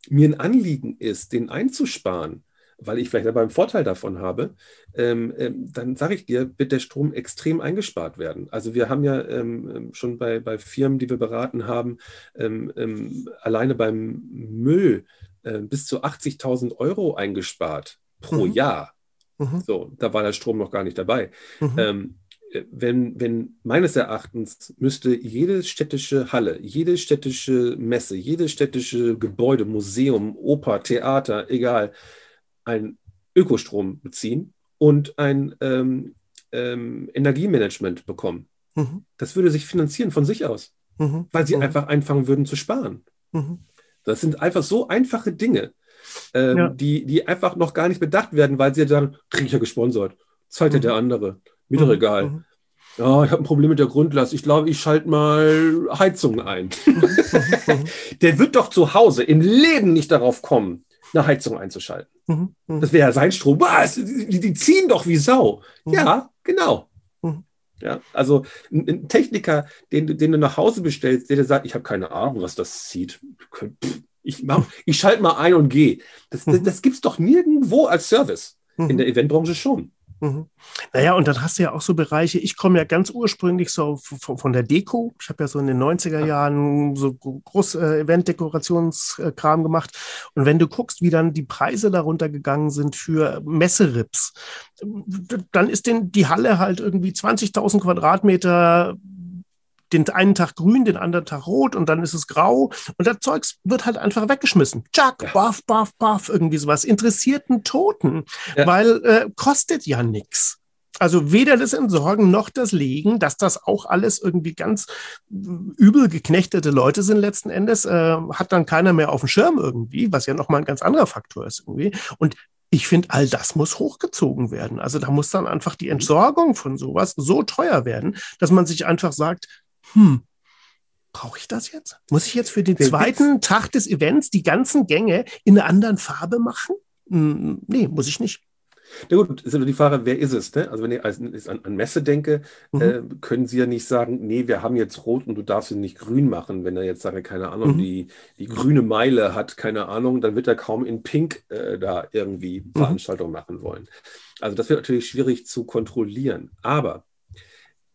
mir ein Anliegen ist, den einzusparen, weil ich vielleicht aber einen Vorteil davon habe, ähm, ähm, dann sage ich dir, wird der Strom extrem eingespart werden. Also wir haben ja ähm, ähm schon bei, bei Firmen, die wir beraten haben, ähm, ähm, alleine beim Müll äh, bis zu 80.000 Euro eingespart pro mhm. Jahr. Mhm. So, da war der Strom noch gar nicht dabei. Mhm. Äh, wenn, wenn meines Erachtens müsste jede städtische Halle, jede städtische Messe, jede städtische Gebäude, Museum, Oper, Theater, egal, ein Ökostrom beziehen und ein ähm, ähm, Energiemanagement bekommen. Mhm. Das würde sich finanzieren von sich aus, mhm. weil sie mhm. einfach anfangen würden zu sparen. Mhm. Das sind einfach so einfache Dinge, ähm, ja. die, die einfach noch gar nicht bedacht werden, weil sie sagen, kriege ich ja gesponsert, zahlt ja mhm. der andere, mir doch mhm. egal. Ja, ich habe ein Problem mit der Grundlast. Ich glaube, ich schalte mal Heizung ein. der wird doch zu Hause im Leben nicht darauf kommen, eine Heizung einzuschalten. Mhm, mhm. Das wäre ja sein Strom. Was? Die, die, ziehen doch wie Sau. Mhm. Ja, genau. Mhm. Ja, also ein, ein, Techniker, den, den du nach Hause bestellst, der dir sagt, ich habe keine Ahnung, was das zieht. Ich, ich schalte mal ein und gehe. Das, das, mhm. das gibt es doch nirgendwo als Service. Mhm. In der Eventbranche schon. Mhm. Naja, und dann hast du ja auch so Bereiche, ich komme ja ganz ursprünglich so von, der Deko. Ich habe ja so in den 90er Jahren so groß äh, Event-Dekorationskram gemacht. Und wenn du guckst, wie dann die Preise darunter gegangen sind für Messerips, dann ist denn die Halle halt irgendwie 20.000 Quadratmeter den einen Tag grün, den anderen Tag rot und dann ist es grau und das Zeugs wird halt einfach weggeschmissen. Ja. baff, baff, baff, irgendwie sowas. Interessierten Toten, ja. weil äh, kostet ja nichts. Also weder das Entsorgen noch das Legen, dass das auch alles irgendwie ganz übel geknechtete Leute sind letzten Endes, äh, hat dann keiner mehr auf dem Schirm irgendwie, was ja nochmal ein ganz anderer Faktor ist irgendwie. Und ich finde, all das muss hochgezogen werden. Also da muss dann einfach die Entsorgung von sowas so teuer werden, dass man sich einfach sagt, hm, brauche ich das jetzt? Muss ich jetzt für den zweiten Tag des Events die ganzen Gänge in einer anderen Farbe machen? Hm, nee, muss ich nicht. Na gut, ist aber die Frage, wer ist es? Ne? Also wenn ich an, an Messe denke, mhm. äh, können Sie ja nicht sagen, nee, wir haben jetzt rot und du darfst ihn nicht grün machen. Wenn er jetzt sage, keine Ahnung, mhm. die, die grüne Meile hat, keine Ahnung, dann wird er kaum in Pink äh, da irgendwie mhm. Veranstaltungen machen wollen. Also das wird natürlich schwierig zu kontrollieren. Aber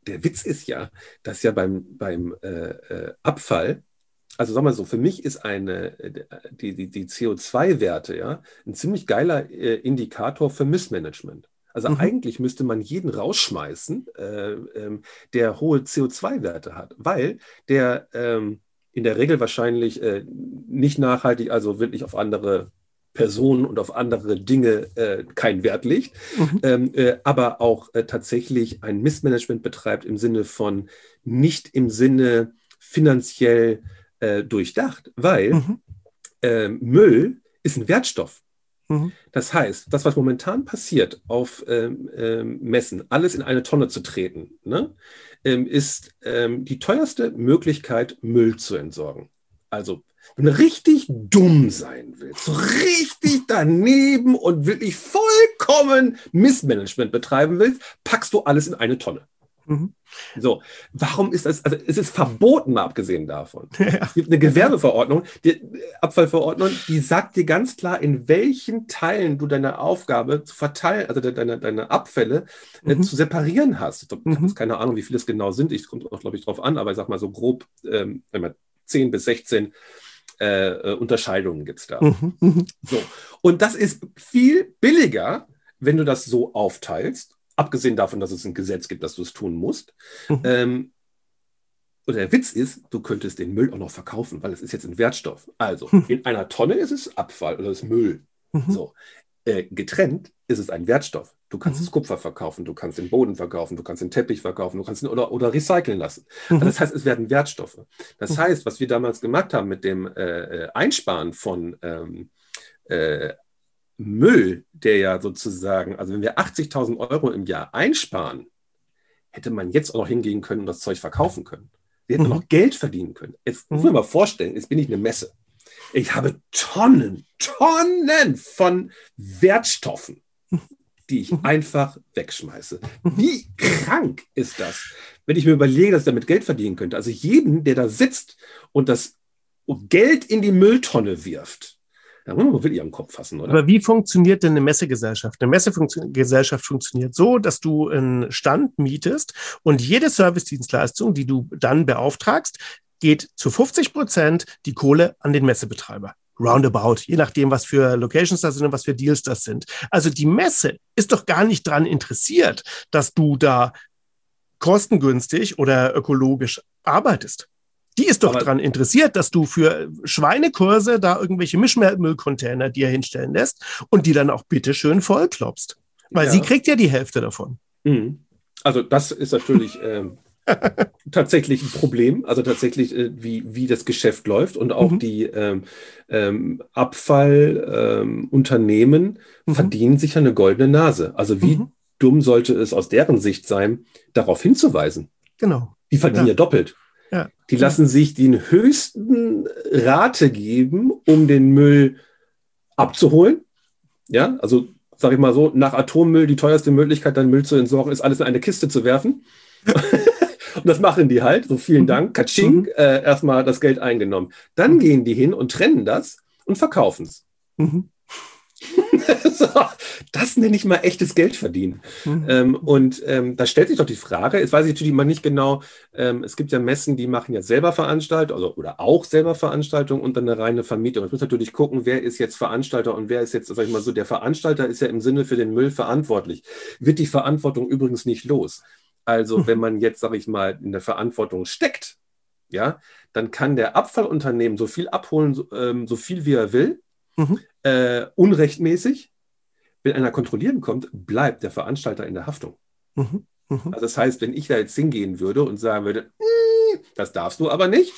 der Witz ist ja, dass ja beim, beim äh, äh Abfall, also sagen wir so, für mich ist eine, äh, die, die, die CO2-Werte ja ein ziemlich geiler äh, Indikator für Missmanagement. Also mhm. eigentlich müsste man jeden rausschmeißen, äh, ähm, der hohe CO2-Werte hat, weil der ähm, in der Regel wahrscheinlich äh, nicht nachhaltig, also wirklich auf andere Personen und auf andere Dinge äh, keinen Wert legt, mhm. ähm, äh, aber auch äh, tatsächlich ein Missmanagement betreibt im Sinne von nicht im Sinne finanziell äh, durchdacht, weil mhm. Ähm, Müll ist ein Wertstoff. Mhm. Das heißt, das, was momentan passiert auf ähm, ähm, Messen, alles in eine Tonne zu treten, ne, ähm, ist ähm, die teuerste Möglichkeit, Müll zu entsorgen. Also wenn du richtig dumm sein willst, so richtig daneben und wirklich vollkommen Missmanagement betreiben willst, packst du alles in eine Tonne. Mhm. So, warum ist das? Also, es ist verboten, mal abgesehen davon. Ja. Es gibt eine Gewerbeverordnung, die Abfallverordnung, die sagt dir ganz klar, in welchen Teilen du deine Aufgabe zu verteilen, also deine, deine Abfälle äh, mhm. äh, zu separieren hast. Ich habe mhm. keine Ahnung, wie viele es genau sind. Ich komme auch, glaube ich, drauf an, aber ich sag mal so grob, ähm, 10 bis 16 äh, äh, Unterscheidungen gibt es da. Mhm, mhm. So. Und das ist viel billiger, wenn du das so aufteilst, abgesehen davon, dass es ein Gesetz gibt, dass du es tun musst. Mhm. Ähm, und der Witz ist, du könntest den Müll auch noch verkaufen, weil es ist jetzt ein Wertstoff. Also mhm. in einer Tonne ist es Abfall oder ist Müll. Mhm. So. Äh, getrennt ist es ein Wertstoff. Du kannst mhm. das Kupfer verkaufen, du kannst den Boden verkaufen, du kannst den Teppich verkaufen, du kannst ihn oder, oder recyceln lassen. Mhm. Also das heißt, es werden Wertstoffe. Das mhm. heißt, was wir damals gemacht haben mit dem äh, äh Einsparen von ähm, äh, Müll, der ja sozusagen, also wenn wir 80.000 Euro im Jahr einsparen, hätte man jetzt auch noch hingehen können und das Zeug verkaufen können. Wir hätten mhm. noch Geld verdienen können. Jetzt muss man mal vorstellen, jetzt bin ich eine Messe. Ich habe Tonnen, Tonnen von Wertstoffen, die ich mhm. einfach wegschmeiße. Wie krank ist das, wenn ich mir überlege, dass ich damit Geld verdienen könnte? Also jeden, der da sitzt und das Geld in die Mülltonne wirft, da muss man wirklich am Kopf fassen, oder? Aber wie funktioniert denn eine Messegesellschaft? Eine Messegesellschaft funktioniert so, dass du einen Stand mietest und jede Servicedienstleistung, die du dann beauftragst, geht zu 50 Prozent die Kohle an den Messebetreiber. Roundabout, je nachdem, was für Locations das sind und was für Deals das sind. Also die Messe ist doch gar nicht daran interessiert, dass du da kostengünstig oder ökologisch arbeitest. Die ist doch daran interessiert, dass du für Schweinekurse da irgendwelche Mischmüllcontainer dir hinstellen lässt und die dann auch bitteschön vollklopst. Weil ja. sie kriegt ja die Hälfte davon. Mhm. Also das ist natürlich ähm, tatsächlich ein Problem, also tatsächlich, äh, wie, wie das Geschäft läuft und auch mhm. die ähm, ähm, Abfallunternehmen ähm, mhm. verdienen sich eine goldene Nase. Also wie mhm. dumm sollte es aus deren Sicht sein, darauf hinzuweisen? Genau. Die verdienen ja, ja doppelt. Ja. Die lassen sich den höchsten Rate geben, um den Müll abzuholen. Ja, also sage ich mal so, nach Atommüll die teuerste Möglichkeit, dann Müll zu entsorgen, ist alles in eine Kiste zu werfen. Und das machen die halt. So vielen mhm. Dank. Katsching, mhm. äh, erstmal das Geld eingenommen. Dann mhm. gehen die hin und trennen das und verkaufen es. Mhm. so, das nenne ich mal echtes Geld verdienen. Mhm. Ähm, und ähm, da stellt sich doch die Frage, jetzt weiß ich natürlich mal nicht genau, ähm, es gibt ja Messen, die machen ja selber Veranstaltungen also, oder auch selber Veranstaltungen und dann eine reine Vermietung. Ich muss natürlich gucken, wer ist jetzt Veranstalter und wer ist jetzt, sag ich mal so, der Veranstalter ist ja im Sinne für den Müll verantwortlich. Wird die Verantwortung übrigens nicht los. Also mhm. wenn man jetzt, sage ich mal, in der Verantwortung steckt, ja, dann kann der Abfallunternehmen so viel abholen, so, ähm, so viel wie er will, mhm. äh, unrechtmäßig. Wenn einer kontrollieren kommt, bleibt der Veranstalter in der Haftung. Mhm. mhm. Also das heißt, wenn ich da jetzt hingehen würde und sagen würde, das darfst du aber nicht,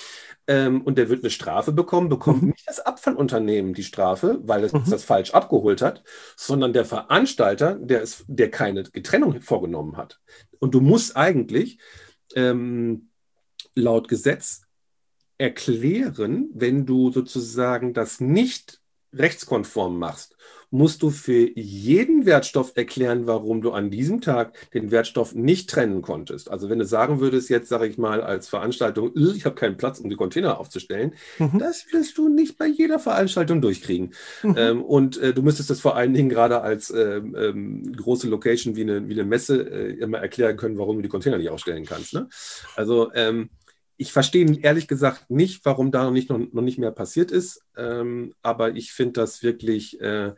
ähm, und der wird eine Strafe bekommen, bekommt mhm. nicht das Abfallunternehmen die Strafe, weil es mhm. das falsch abgeholt hat, sondern der Veranstalter, der, es, der keine Getrennung vorgenommen hat. Und du musst eigentlich ähm, laut Gesetz erklären, wenn du sozusagen das nicht rechtskonform machst, musst du für jeden Wertstoff erklären, warum du an diesem Tag den Wertstoff nicht trennen konntest. Also wenn du sagen würdest, jetzt sage ich mal als Veranstaltung, ich habe keinen Platz, um die Container aufzustellen, mhm. das wirst du nicht bei jeder Veranstaltung durchkriegen. Mhm. Ähm, und äh, du müsstest das vor allen Dingen gerade als ähm, ähm, große Location wie eine, wie eine Messe äh, immer erklären können, warum du die Container nicht aufstellen kannst. Ne? Also ähm, ich verstehe ehrlich gesagt nicht, warum da noch nicht, noch, noch nicht mehr passiert ist. Ähm, aber ich finde das wirklich äh,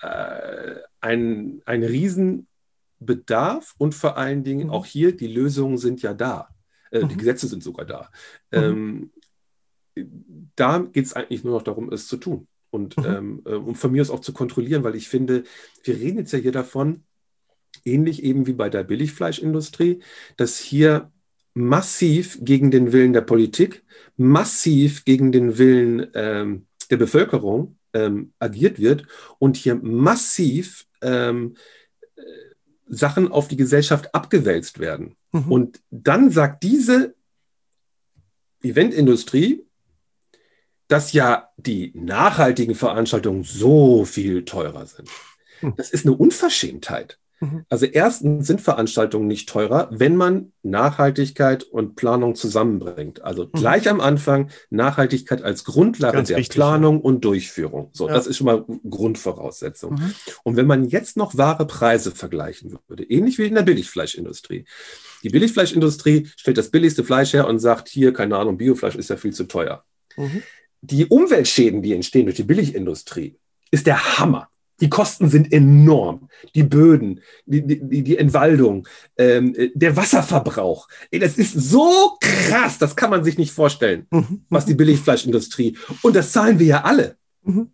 äh, ein, ein Riesenbedarf und vor allen Dingen mhm. auch hier, die Lösungen sind ja da. Äh, mhm. Die Gesetze sind sogar da. Mhm. Ähm, da geht es eigentlich nur noch darum, es zu tun. Und, mhm. ähm, äh, und von mir aus auch zu kontrollieren, weil ich finde, wir reden jetzt ja hier davon, ähnlich eben wie bei der Billigfleischindustrie, dass hier massiv gegen den Willen der Politik, massiv gegen den Willen ähm, der Bevölkerung ähm, agiert wird und hier massiv ähm, äh, Sachen auf die Gesellschaft abgewälzt werden. Mhm. Und dann sagt diese Eventindustrie, dass ja die nachhaltigen Veranstaltungen so viel teurer sind. Hm. Das ist eine Unverschämtheit. Mhm. Also erstens sind Veranstaltungen nicht teurer, wenn man Nachhaltigkeit und Planung zusammenbringt. Also mhm. gleich am Anfang Nachhaltigkeit als Grundlage Ganz der wichtig, Planung ja. und Durchführung. So, ja. das ist schon mal Grundvoraussetzung. Mhm. Und wenn man jetzt noch wahre Preise vergleichen würde, ähnlich wie in der Billigfleischindustrie. Die Billigfleischindustrie stellt das billigste Fleisch her und sagt, hier, keine Ahnung, Biofleisch ist ja viel zu teuer. Mhm. Die Umweltschäden, die entstehen durch die Billigindustrie, ist der Hammer. Die Kosten sind enorm. Die Böden, die, die, die Entwaldung, ähm, der Wasserverbrauch. Ey, das ist so krass, das kann man sich nicht vorstellen, mhm. was die Billigfleischindustrie. Und das zahlen wir ja alle. Mhm.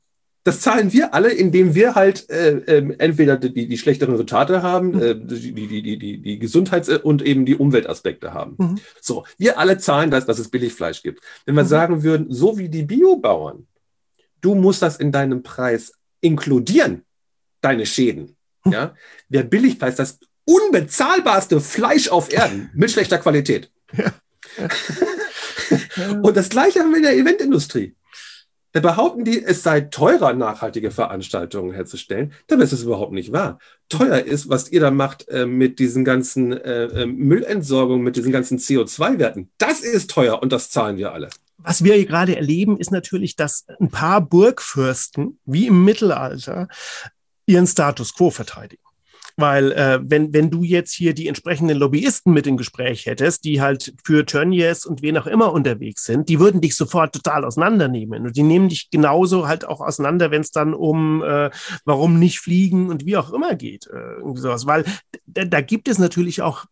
Das zahlen wir alle, indem wir halt äh, äh, entweder die, die schlechteren Resultate haben, mhm. äh, die, die, die, die, Gesundheits- und eben die Umweltaspekte haben. Mhm. So, wir alle zahlen das, dass es Billigfleisch gibt. Wenn wir mhm. sagen würden, so wie die Biobauern, du musst das in deinem Preis inkludieren deine Schäden. Hm. Ja? Wer billig ist das unbezahlbarste Fleisch auf Erden mit schlechter Qualität. Ja. Und das Gleiche haben wir in der Eventindustrie. Da behaupten die, es sei teurer, nachhaltige Veranstaltungen herzustellen. Dabei ist es überhaupt nicht wahr. Teuer ist, was ihr da macht äh, mit diesen ganzen äh, äh Müllentsorgung, mit diesen ganzen CO2-Werten. Das ist teuer und das zahlen wir alle. Was wir hier gerade erleben, ist natürlich, dass ein paar Burgfürsten, wie im Mittelalter, ihren Status quo verteidigen. Weil äh, wenn, wenn du jetzt hier die entsprechenden Lobbyisten mit im Gespräch hättest, die halt für Tönnies und wen auch immer unterwegs sind, die würden dich sofort total auseinandernehmen. Und die nehmen dich genauso halt auch auseinander, wenn es dann um äh, warum nicht fliegen und wie auch immer geht. Äh, irgendwie sowas. Weil da, gibt es natürlich auch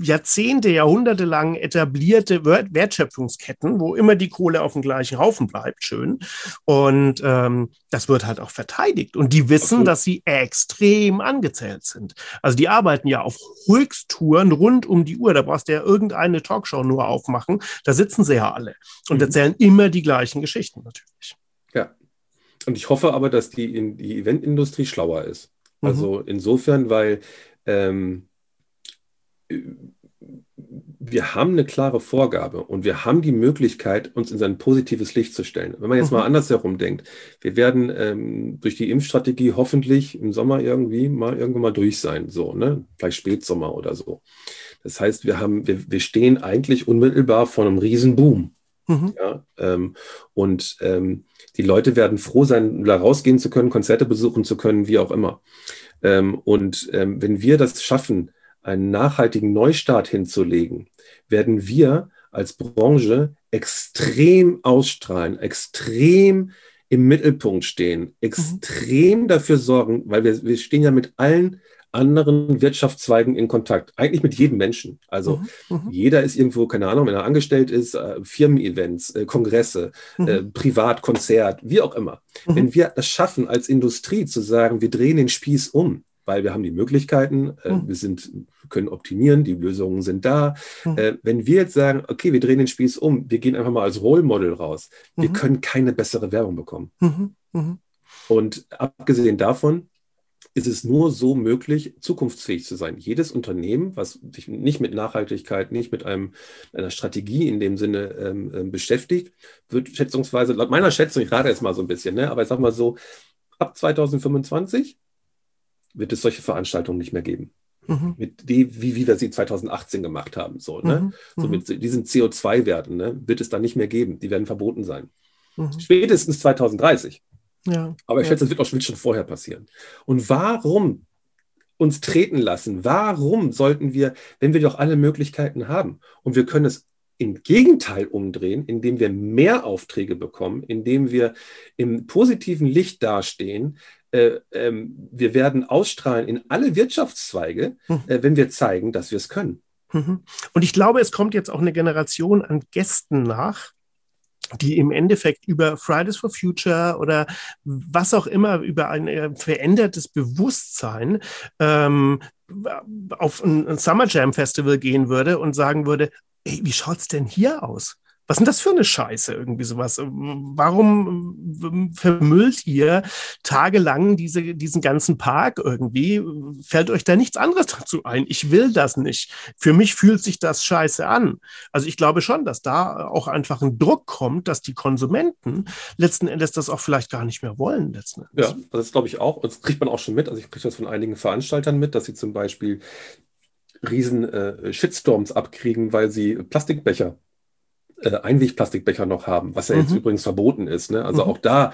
Jahrzehnte, Jahrhunderte lang etablierte Wertschöpfungsketten, wo immer die Kohle auf dem gleichen Haufen bleibt, schön. Und ähm, das wird halt auch verteidigt. Und die wissen, okay. dass sie extrem angezählt sind sind. Also die arbeiten ja auf Höchsttouren rund um die Uhr. Da brauchst du ja irgendeine Talkshow nur aufmachen. Da sitzen sie ja alle und mhm. erzählen immer die gleichen Geschichten natürlich. Ja. Und ich hoffe aber, dass die, die Eventindustrie schlauer ist. Also mhm. insofern, weil ähm, wir haben eine klare Vorgabe und wir haben die Möglichkeit, uns in sein positives Licht zu stellen. Wenn man jetzt mhm. mal andersherum denkt, wir werden ähm, durch die Impfstrategie hoffentlich im Sommer irgendwie mal irgendwann mal durch sein, so, ne? Vielleicht Spätsommer oder so. Das heißt, wir haben, wir, wir stehen eigentlich unmittelbar vor einem Riesenboom. Mhm. Ja, ähm, und ähm, die Leute werden froh sein, da rausgehen zu können, Konzerte besuchen zu können, wie auch immer. Ähm, und ähm, wenn wir das schaffen, einen nachhaltigen Neustart hinzulegen, werden wir als Branche extrem ausstrahlen, extrem im Mittelpunkt stehen, extrem mhm. dafür sorgen, weil wir, wir stehen ja mit allen anderen Wirtschaftszweigen in Kontakt. Eigentlich mit jedem Menschen. Also mhm. mhm. jeder ist irgendwo, keine Ahnung, wenn er angestellt ist, äh, Firmen-Events, äh, Kongresse, mhm. äh, Privat, Konzert, wie auch immer. Mhm. Wenn wir es schaffen, als Industrie zu sagen, wir drehen den Spieß um, weil wir haben die Möglichkeiten, äh, mhm. wir sind, können optimieren, die Lösungen sind da. Mhm. Äh, wenn wir jetzt sagen, okay, wir drehen den Spieß um, wir gehen einfach mal als Role Model raus, wir können keine bessere Werbung bekommen. Und abgesehen davon, ist es nur so möglich, zukunftsfähig zu sein. Jedes Unternehmen, was sich nicht mit Nachhaltigkeit, nicht mit einem, einer Strategie in dem Sinne ähm, ähm beschäftigt, wird schätzungsweise, laut meiner Schätzung, ich rate jetzt mal so ein bisschen, ne, aber ich sage mal so, ab 2025 wird es solche Veranstaltungen nicht mehr geben. Mhm. Mit die, wie, wie wir sie 2018 gemacht haben. So, ne? Mhm. so mhm. mit diesen CO2-Werten ne, wird es dann nicht mehr geben. Die werden verboten sein. Mhm. Spätestens 2030. Ja, Aber ich ja. schätze, das wird auch schon vorher passieren. Und warum uns treten lassen? Warum sollten wir, wenn wir doch alle Möglichkeiten haben und wir können es im Gegenteil umdrehen, indem wir mehr Aufträge bekommen, indem wir im positiven Licht dastehen, äh, ähm, wir werden ausstrahlen in alle Wirtschaftszweige, hm. äh, wenn wir zeigen, dass wir es können. Mhm. Und ich glaube, es kommt jetzt auch eine Generation an Gästen nach, die im Endeffekt über Fridays for Future oder was auch immer, über ein äh, verändertes Bewusstsein ähm, auf ein Summer Jam Festival gehen würde und sagen würde, ey, wie schaut's denn hier aus? Was ist denn das für eine Scheiße, irgendwie sowas? Warum vermüllt ihr tagelang diese, diesen ganzen Park irgendwie? Fällt euch da nichts anderes dazu ein? Ich will das nicht. Für mich fühlt sich das scheiße an. Also ich glaube schon, dass da auch einfach ein Druck kommt, dass die Konsumenten letzten Endes das auch vielleicht gar nicht mehr wollen. Letzten Endes. Ja, das glaube ich auch. Das kriegt man auch schon mit. Also ich kriege das von einigen Veranstaltern mit, dass sie zum Beispiel riesen äh, Shitstorms abkriegen, weil sie Plastikbecher äh, Einwegplastikbecher noch haben, was ja mhm. jetzt übrigens verboten ist. Ne? Also mhm. auch da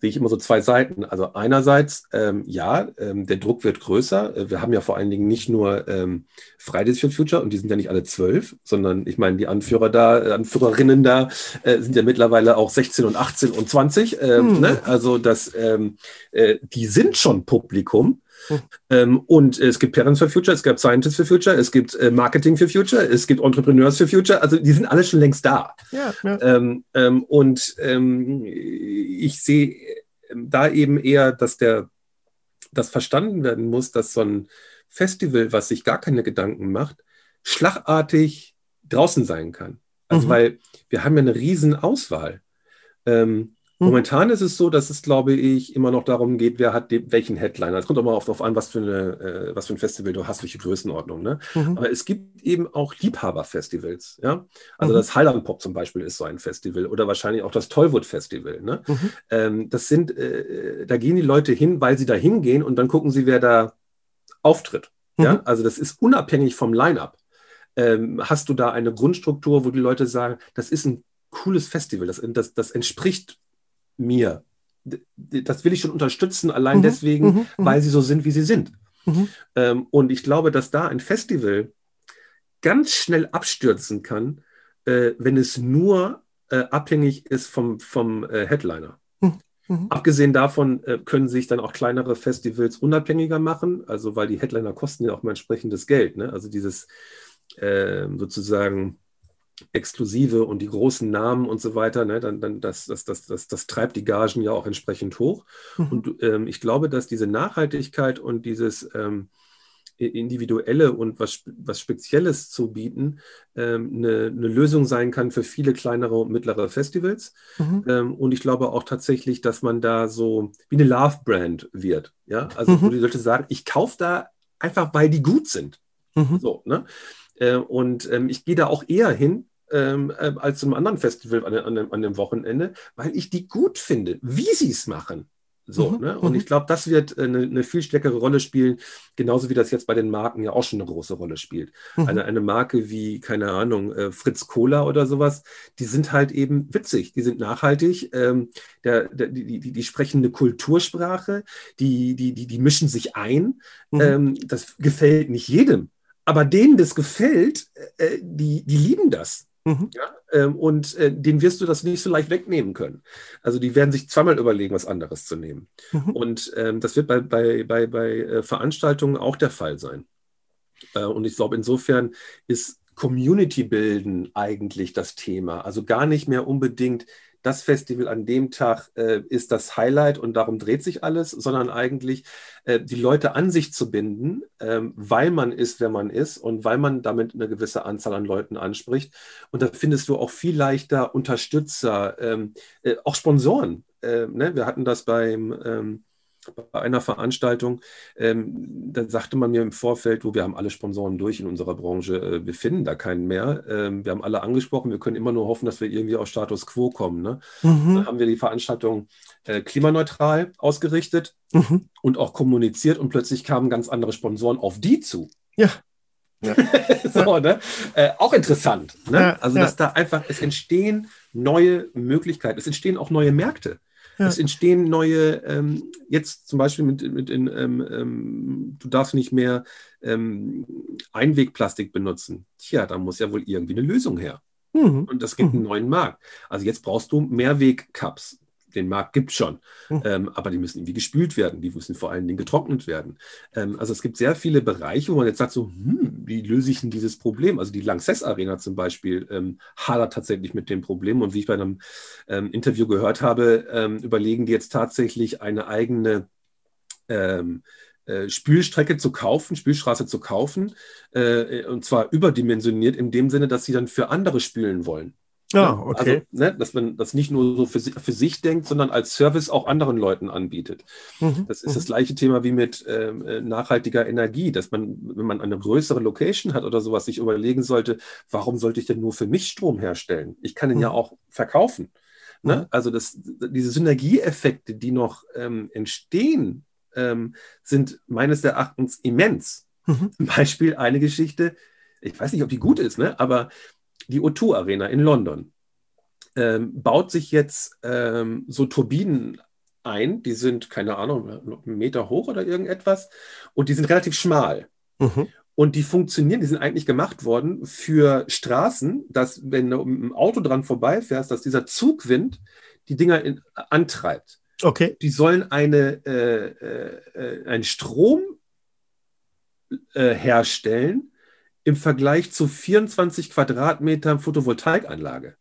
sehe ich immer so zwei Seiten. Also einerseits, ähm, ja, ähm, der Druck wird größer. Äh, wir haben ja vor allen Dingen nicht nur ähm, Fridays for Future und die sind ja nicht alle zwölf, sondern ich meine, die Anführer da, äh, Anführerinnen da äh, sind ja mittlerweile auch 16 und 18 und 20. Ähm, mhm. ne? Also das, ähm, äh, die sind schon Publikum. Ähm, und es gibt Parents for Future, es gibt Scientists for Future, es gibt äh, Marketing for Future, es gibt Entrepreneurs for Future. Also die sind alle schon längst da. Ja, ja. Ähm, ähm, und ähm, ich sehe ähm, da eben eher, dass der das verstanden werden muss, dass so ein Festival, was sich gar keine Gedanken macht, schlagartig draußen sein kann. Also mhm. weil wir haben ja eine riesen Auswahl. Ähm, hm. Momentan ist es so, dass es, glaube ich, immer noch darum geht, wer hat den, welchen Headliner. Es kommt auch mal darauf an, was für, eine, äh, was für ein Festival du hast, welche Größenordnung. Ne? Mhm. Aber es gibt eben auch Liebhaberfestivals. Ja? Also mhm. das Highland Pop zum Beispiel ist so ein Festival oder wahrscheinlich auch das Tollwood Festival. Ne? Mhm. Ähm, das sind, äh, da gehen die Leute hin, weil sie da hingehen und dann gucken sie, wer da auftritt. Ja? Mhm. Also das ist unabhängig vom Line-up. Ähm, hast du da eine Grundstruktur, wo die Leute sagen, das ist ein cooles Festival, das, das, das entspricht mir. Das will ich schon unterstützen, allein mhm. deswegen, mhm. mhm. weil sie so sind, wie sie sind. Mhm. Ähm, und ich glaube, dass da ein Festival ganz schnell abstürzen kann, äh, wenn es nur äh, abhängig ist vom, vom äh, Headliner. Mhm. mhm. Abgesehen davon äh, können sich dann auch kleinere Festivals unabhängiger machen, also weil die Headliner kosten ja auch mal entsprechendes Geld. Ne? Also dieses ähm, sozusagen Exklusive und die großen Namen und so weiter, ne, dann, dann das, das, das, das, das treibt die Gagen ja auch entsprechend hoch. Mhm. Und ähm, ich glaube, dass diese Nachhaltigkeit und dieses ähm, individuelle und was, was Spezielles zu bieten, ähm, eine, eine, Lösung sein kann für viele kleinere und mittlere Festivals. Mhm. Ähm, und ich glaube auch tatsächlich, dass man da so wie eine Love-Brand wird. Ja, also mhm. wo die Leute sagen, ich kaufe da einfach, weil die gut sind. Mhm. So, ne? Äh, und ähm, ich gehe da auch eher hin, ähm, äh, als zu einem anderen Festival an, an, an, dem Wochenende, weil ich die gut finde, wie sie es machen. So, mhm. ne? Und ich mhm. glaube, das wird eine, eine, viel stärkere Rolle spielen, genauso wie das jetzt bei den Marken ja auch schon eine große Rolle spielt. Mhm. Eine, eine Marke wie, keine Ahnung, äh, Fritz Cola oder sowas, die sind halt eben witzig, die sind nachhaltig, ähm, der, der, die, die, die sprechen eine Kultursprache, die, die, die, die mischen sich ein. Mhm. Ähm, das gefällt nicht jedem. Aber denen das gefällt, äh, die, die lieben das. Mhm. Ja, ähm, und äh, den wirst du das nicht so leicht wegnehmen können. Also die werden sich zweimal überlegen, was anderes zu nehmen. Mhm. Und ähm, das wird bei, bei, bei, bei äh, Veranstaltungen auch der Fall sein. Äh, und ich glaube, insofern ist Community bilden eigentlich das Thema. Also gar nicht mehr unbedingt das Festival an dem Tag äh, ist das Highlight und darum dreht sich alles, sondern eigentlich äh, die Leute an sich zu binden, ähm, weil man ist, wer man ist und weil man damit eine gewisse Anzahl an Leuten anspricht. Und da findest du auch viel leichter Unterstützer, ähm, äh, auch Sponsoren. Ähm, ne? Wir hatten das beim ähm, bei einer Veranstaltung, ähm, da sagte man mir im Vorfeld, wo wir haben alle Sponsoren durch in unserer Branche, äh, wir finden da keinen mehr. Ähm, wir haben alle angesprochen, wir können immer nur hoffen, dass wir irgendwie auf Status quo kommen. Ne? Mhm. Dann haben wir die Veranstaltung äh, klimaneutral ausgerichtet mhm. und auch kommuniziert und plötzlich kamen ganz andere Sponsoren auf die zu. Ja. Ja. so, ne? Äh, auch interessant. Ne? Ja, also, dass da einfach, es entstehen neue Möglichkeiten, es entstehen auch neue Märkte. Ja. Es entstehen neue, ähm, jetzt zum Beispiel mit, mit in, ähm, ähm, du darfst nicht mehr ähm, Einwegplastik benutzen. Tja, da muss ja wohl irgendwie eine Lösung her. Mhm. Und das gibt mhm. einen neuen Markt. Also jetzt brauchst du Mehrwegcups den Markt gibt es schon, mhm. ähm, aber die müssen irgendwie gespült werden, die müssen vor allen Dingen getrocknet werden. Ähm, also es gibt sehr viele Bereiche, wo man jetzt sagt, so, hm, wie löse ich denn dieses Problem? Also die Lanxess Arena zum Beispiel ähm, hadert tatsächlich mit dem Problem und wie ich bei einem ähm, Interview gehört habe, ähm, überlegen die jetzt tatsächlich eine eigene ähm, äh, Spülstrecke zu kaufen, Spülstraße zu kaufen, äh, und zwar überdimensioniert in dem Sinne, dass sie dann für andere spülen wollen. Ja, ah, okay. Also, ne, dass man das nicht nur so für, für, sich denkt, sondern als Service auch anderen Leuten anbietet. Mhm. Das ist mhm. das gleiche Thema wie mit ähm, äh, nachhaltiger Energie, dass man, wenn man eine größere Location hat oder sowas, sich überlegen sollte, warum sollte ich denn nur für mich Strom herstellen? Ich kann ihn mhm. ja auch verkaufen. Ne? Mhm. Also das, diese Synergieeffekte, die noch ähm, entstehen, ähm, sind meines Erachtens immens. Mhm. Zum Beispiel eine Geschichte, ich weiß nicht, ob die gut ist, ne? aber die O2 Arena in London ähm, baut sich jetzt ähm, so Turbinen ein, die sind, keine Ahnung, einen Meter hoch oder irgendetwas und die sind relativ schmal. Mhm. Und die funktionieren, die sind eigentlich gemacht worden für Straßen, dass, wenn du mit dem Auto dran vorbeifährst, dass dieser Zugwind die Dinger in, antreibt. Okay. Die sollen eine, äh, äh, einen Strom äh, herstellen, im Vergleich zu 24 Quadratmetern Photovoltaikanlage.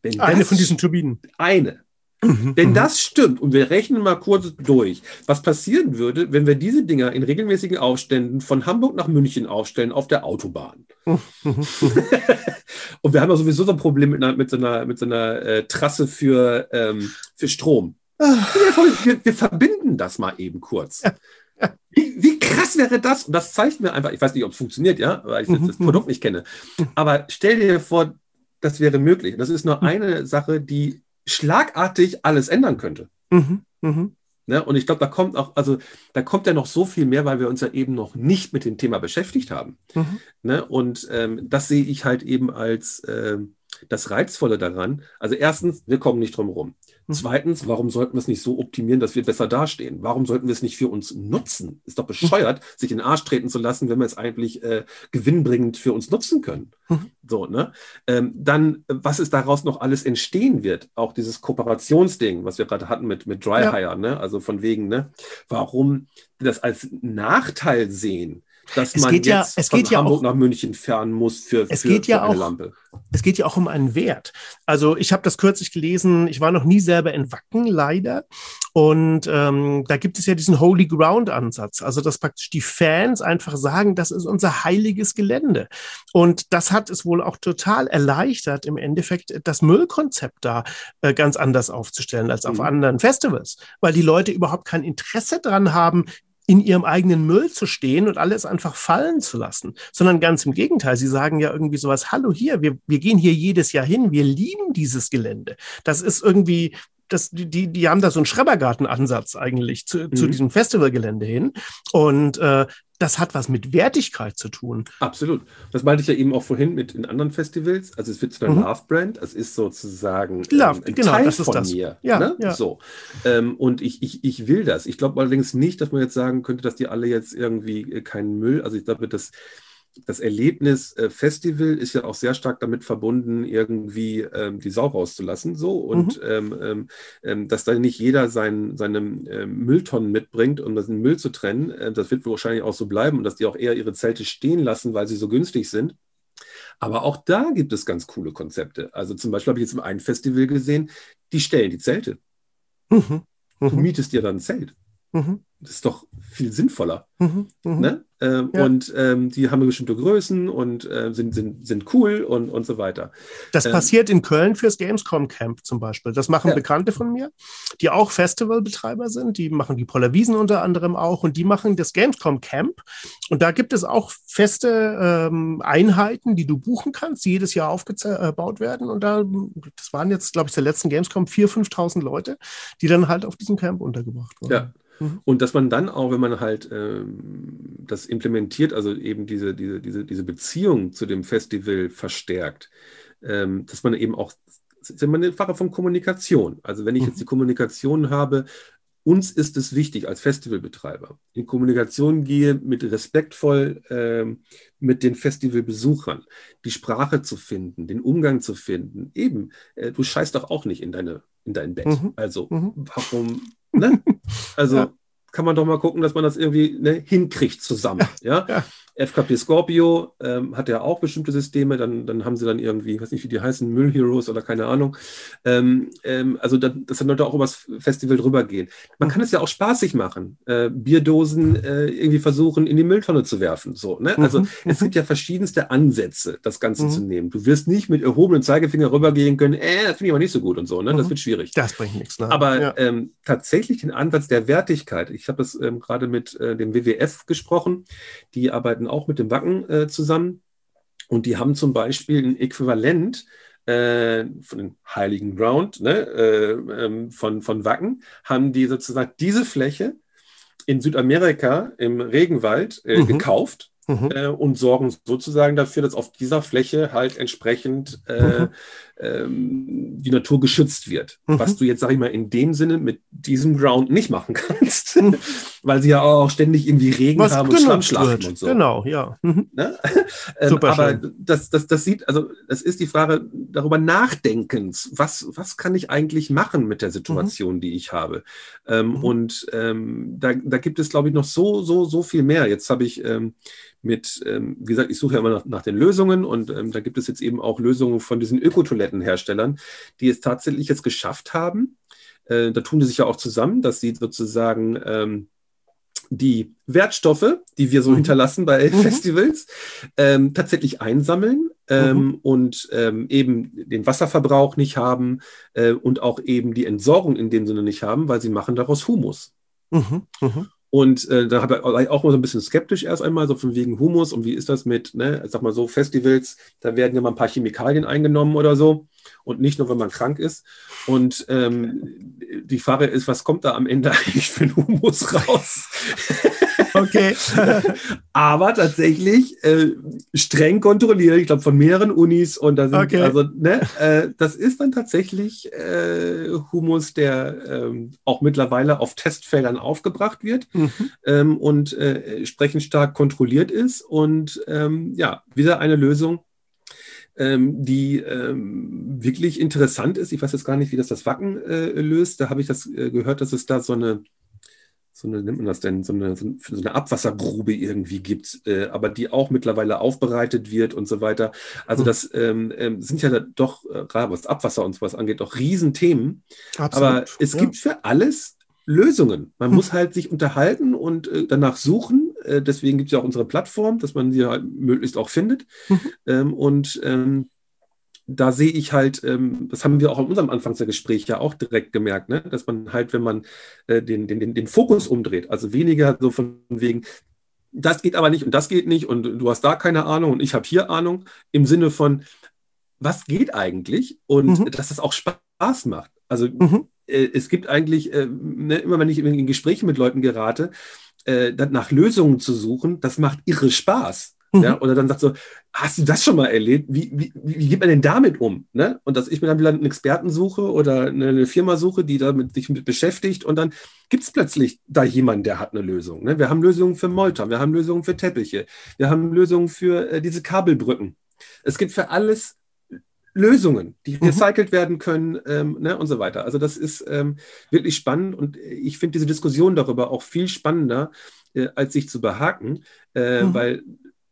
Wenn eine von diesen Turbinen. Eine. Mhm, wenn mhm. das stimmt, und wir rechnen mal kurz durch, was passieren würde, wenn wir diese Dinger in regelmäßigen Aufständen von Hamburg nach München aufstellen auf der Autobahn. Mhm, und wir haben ja sowieso so ein Problem mit, einer, mit so einer, mit so einer äh, Trasse für, ähm, für Strom. Ah. Wir, wir, verbinden das mal eben kurz. Ja. Wie, wie, krass wäre das? Und das zeigt mir einfach, ich weiß nicht, ob es funktioniert, ja, weil ich das, das Produkt nicht kenne. Aber stell dir vor, das wäre möglich. Das ist nur eine Sache, die schlagartig alles ändern könnte. Mhm. Mhm. Ne? Und ich glaube, da kommt auch, also da kommt ja noch so viel mehr, weil wir uns ja eben noch nicht mit dem Thema beschäftigt haben. Mhm. Ne? Und ähm, das sehe ich halt eben als ähm, das Reizvolle daran. Also erstens, wir kommen nicht drum herum. Zweitens, warum sollten wir es nicht so optimieren, dass wir besser dastehen? Warum sollten wir es nicht für uns nutzen? Ist doch bescheuert, sich in den Arsch treten zu lassen, wenn wir es eigentlich äh, gewinnbringend für uns nutzen können. Mhm. So, ne? Ähm, dann, was es daraus noch alles entstehen wird, auch dieses Kooperationsding, was wir gerade hatten mit, mit Dry ja. ne? Also von wegen, ne? Warum das als Nachteil sehen, dass es man jetzt ja, es von geht Hamburg ja nach München fahren muss für, es für, geht ja für eine auch, Lampe. Es geht ja auch um einen Wert. Also ich habe das kürzlich gelesen, ich war noch nie selber in Wacken, leider. Und ähm, da gibt es ja diesen Holy Ground-Ansatz, also dass praktisch die Fans einfach sagen, das ist unser heiliges Gelände. Und das hat es wohl auch total erleichtert, im Endeffekt das Müllkonzept da äh, ganz anders aufzustellen als auf mhm. anderen Festivals, weil die Leute überhaupt kein Interesse dran haben, in ihrem eigenen Müll zu stehen und alles einfach fallen zu lassen, sondern ganz im Gegenteil. Sie sagen ja irgendwie sowas, hallo hier, wir, wir gehen hier jedes Jahr hin, wir lieben dieses Gelände. Das ist irgendwie, das, die, die haben da so einen Schrebergartenansatz eigentlich zu, mhm. zu diesem Festivalgelände hin. Und äh, das hat was mit Wertigkeit zu tun. Absolut. Das meinte ich ja eben auch vorhin mit in anderen Festivals. Also es wird zu einer mhm. Love-Brand, es ist sozusagen Love, ähm, ein genau, Teil das von das. mir. Ja, ne? ja. So. Ähm, und ich, ich, ich will das. Ich glaube allerdings nicht, dass man jetzt sagen könnte, dass die alle jetzt irgendwie äh, keinen Müll, also ich glaube, dass das Erlebnis äh, Festival ist ja auch sehr stark damit verbunden, irgendwie ähm, die Sau rauszulassen. So und mhm. ähm, ähm, ähm dass da nicht jeder sein, seine ähm, Mülltonnen mitbringt, um den Müll zu trennen. Äh, das wird wahrscheinlich auch so bleiben und dass die auch eher ihre Zelte stehen lassen, weil sie so günstig sind. Aber auch da gibt es ganz coole Konzepte. Also zum Beispiel habe ich jetzt im einen Festival gesehen, die stellen die Zelte. Mhm. Mhm. Du mietest dir dann ein Zelt. Mhm. Das ist doch viel sinnvoller. Mhm, mh. ne? Ähm, ja. Und ähm, die haben bestimmte Größen und äh, sind, sind, sind cool und, und so weiter. Das ähm, passiert in Köln fürs Gamescom Camp zum Beispiel. Das machen ja. Bekannte von mir, die auch Festivalbetreiber sind. Die machen die Polar Wiesen unter anderem auch und die machen das Gamescom Camp. Und da gibt es auch feste ähm, Einheiten, die du buchen kannst, die jedes Jahr aufgebaut werden. Und da, das waren jetzt, glaube ich, der letzten Gamescom 4.000, 5.000 Leute, die dann halt auf diesem Camp untergebracht wurden. Ja. Mhm. Und dass man dann auch, wenn man halt ähm, das implementiert, also eben diese, diese, diese, diese Beziehung zu dem Festival verstärkt, ähm, dass man eben auch, ist immer eine Frage von Kommunikation. Also wenn ich mhm. jetzt die Kommunikation habe, uns ist es wichtig als Festivalbetreiber, in Kommunikation gehe mit respektvoll ähm, mit den Festivalbesuchern, die Sprache zu finden, den Umgang zu finden. Eben, äh, du scheißt doch auch nicht in, deine, in dein Bett. Mhm. Also, mhm. warum Ne? Also. Kann man doch mal gucken, dass man das irgendwie ne, hinkriegt zusammen. Ja? ja. FKP Scorpio ähm, hat ja auch bestimmte Systeme, dann, dann haben sie dann irgendwie, weiß nicht, wie die heißen, Müll Heroes oder keine Ahnung. Ähm, ähm, also, da, dass dann Leute auch übers Festival drüber gehen. Man kann es ja auch spaßig machen. Äh, Bierdosen äh, irgendwie versuchen, in die Mülltonne zu werfen. So, ne? Also, mhm. es gibt ja verschiedenste Ansätze, das Ganze mhm. zu nehmen. Du wirst nicht mit erhobenen Zeigefinger rübergehen können, äh, das finde ich aber nicht so gut und so, ne? Das mhm. wird schwierig. Das bringt nichts. Ne? Aber ja. ähm, tatsächlich den Ansatz der Wertigkeit, ich habe das ähm, gerade mit äh, dem WWF gesprochen, die arbeiten auch mit dem Wacken äh, zusammen. Und die haben zum Beispiel ein Äquivalent äh, von dem Heiligen Ground ne, äh, ähm, von, von Wacken, haben die sozusagen diese Fläche in Südamerika im Regenwald äh, mhm. gekauft mhm. Äh, und sorgen sozusagen dafür, dass auf dieser Fläche halt entsprechend äh, mhm ähm, die Natur geschützt wird. Mhm. Was du jetzt, sag ich mal, in dem Sinne mit diesem Ground nicht machen kannst, mhm. weil sie ja auch ständig irgendwie Regen Was haben und Schlammschlachten und so. Genau, ja. Mhm. Ne? ähm, Super aber das, das, das sieht, also das ist die Frage darüber nachdenkens. Was, was kann ich eigentlich machen mit der Situation, mhm. die ich habe? Ähm, und ähm, da, da gibt es, glaube ich, noch so, so, so viel mehr. Jetzt habe ich ähm, mit, ähm, wie gesagt, ich suche ja immer nach, nach den Lösungen und ähm, da gibt es jetzt eben auch Lösungen von diesen Ökotoilettenherstellern, die es tatsächlich jetzt geschafft haben. Äh, da tun die sich ja auch zusammen, dass sie sozusagen ähm, die Wertstoffe, die wir so mhm. hinterlassen bei mhm. Festivals, ähm, tatsächlich einsammeln ähm, mhm. und ähm, eben den Wasserverbrauch nicht haben äh, und auch eben die Entsorgung in dem Sinne nicht haben, weil sie machen daraus Humus. Mhm. mhm. Und äh, da war ich auch mal so ein bisschen skeptisch erst einmal, so von wegen Humus und wie ist das mit, ne, sag mal so, Festivals, da werden ja mal ein paar Chemikalien eingenommen oder so und nicht nur, wenn man krank ist. Und ähm, die Frage ist, was kommt da am Ende eigentlich für ein Humus raus? Okay. Aber tatsächlich äh, streng kontrolliert, ich glaube von mehreren Unis und da sind okay. also, ne, äh, das ist dann tatsächlich äh, Humus, der ähm, auch mittlerweile auf Testfeldern aufgebracht wird mhm. ähm, und äh, entsprechend stark kontrolliert ist. Und ähm, ja, wieder eine Lösung, ähm, die ähm, wirklich interessant ist. Ich weiß jetzt gar nicht, wie das das Wacken äh, löst. Da habe ich das äh, gehört, dass es da so eine so eine, nennt man das denn, so eine, so eine Abwassergrube irgendwie gibt, äh, aber die auch mittlerweile aufbereitet wird und so weiter. Also mhm. das ähm, ähm, sind ja doch, äh, gerade was Abwasser und sowas angeht, doch Riesenthemen. Absolut. Aber es ja. gibt für alles Lösungen. Man mhm. muss halt sich unterhalten und äh, danach suchen. Äh, deswegen gibt es ja auch unsere Plattform, dass man sie halt möglichst auch findet. Mhm. Ähm, und ähm, da sehe ich halt, ähm, das haben wir auch in unserem Anfangsgespräch ja auch direkt gemerkt, ne? dass man halt, wenn man äh, den, den, den Fokus umdreht, also weniger so von wegen, das geht aber nicht und das geht nicht und du hast da keine Ahnung und ich habe hier Ahnung, im Sinne von, was geht eigentlich und mhm. dass das auch Spaß macht. Also mhm. äh, es gibt eigentlich, äh, ne, immer wenn ich in Gespräche mit Leuten gerate, äh, nach Lösungen zu suchen, das macht irre Spaß. Mhm. Ja, oder dann sagt so, hast du das schon mal erlebt? Wie, wie, wie geht man denn damit um? Ne? Und dass ich mir dann wieder einen Experten suche oder eine Firma suche, die damit sich mit beschäftigt und dann gibt es plötzlich da jemanden, der hat eine Lösung. Ne? Wir haben Lösungen für Molter, wir haben Lösungen für Teppiche, wir haben Lösungen für äh, diese Kabelbrücken. Es gibt für alles Lösungen, die mhm. recycelt werden können ähm, ne, und so weiter. Also das ist ähm, wirklich spannend und ich finde diese Diskussion darüber auch viel spannender, äh, als sich zu behaken, äh, mhm. weil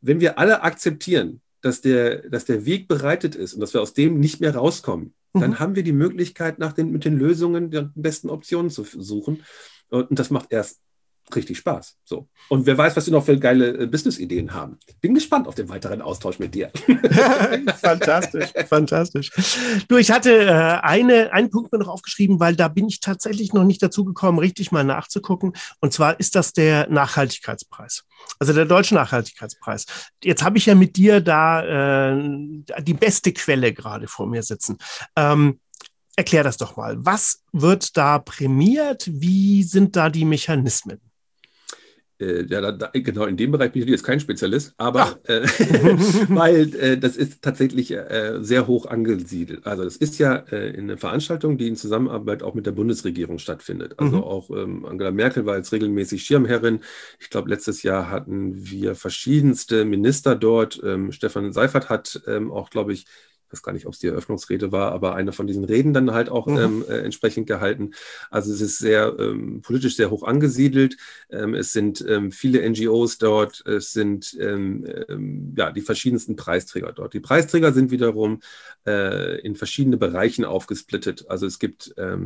wenn wir alle akzeptieren, dass der, dass der Weg bereitet ist und dass wir aus dem nicht mehr rauskommen, mhm. dann haben wir die Möglichkeit, nach den, mit den Lösungen der besten Optionen zu suchen. Und das macht erst richtig Spaß. So. Und wer weiß, was wir noch für geile äh, Business-Ideen haben. Bin gespannt auf den weiteren Austausch mit dir. fantastisch, fantastisch. Du, ich hatte äh, eine, einen Punkt mir noch aufgeschrieben, weil da bin ich tatsächlich noch nicht dazu gekommen, richtig mal nachzugucken. Und zwar ist das der Nachhaltigkeitspreis. Also der Deutsche Nachhaltigkeitspreis. Jetzt habe ich ja mit dir da äh, die beste Quelle gerade vor mir sitzen. Ähm, Erklär das doch mal. Was wird da prämiert? Wie sind da die Mechanismen? Äh, ja, da, genau, in dem Bereich bin ich jetzt kein Spezialist, aber äh, weil äh, das ist tatsächlich äh, sehr hoch angesiedelt. Also es ist ja äh, eine Veranstaltung, die in Zusammenarbeit auch mit der Bundesregierung stattfindet. Also mhm. auch ähm, Angela Merkel war jetzt regelmäßig Schirmherrin. Ich glaube, letztes Jahr hatten wir verschiedenste Minister dort. Ähm, Stefan Seifert hat ähm, auch, glaube ich, weiß gar nicht, ob es die Eröffnungsrede war, aber eine von diesen Reden dann halt auch mhm. ähm, äh, entsprechend gehalten. Also es ist sehr ähm, politisch sehr hoch angesiedelt. Ähm, es sind ähm, viele NGOs dort, es sind ähm, ähm, ja die verschiedensten Preisträger dort. Die Preisträger sind wiederum äh, in verschiedene Bereichen aufgesplittet. Also es gibt äh,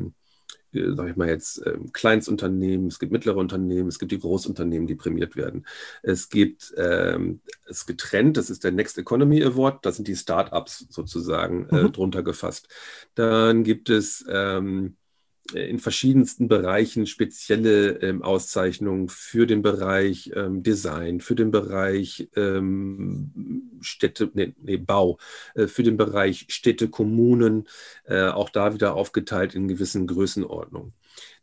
sage ich mal jetzt, ähm, Kleinstunternehmen, es gibt mittlere Unternehmen, es gibt die Großunternehmen, die prämiert werden. Es gibt ähm, es getrennt, das ist der Next Economy Award, da sind die Startups sozusagen äh, mhm. drunter gefasst. Dann gibt es ähm, in verschiedensten Bereichen spezielle ähm, Auszeichnungen für den Bereich ähm, Design, für den Bereich ähm, Städte, nee, nee Bau, äh, für den Bereich Städte, Kommunen, äh, auch da wieder aufgeteilt in gewissen Größenordnungen.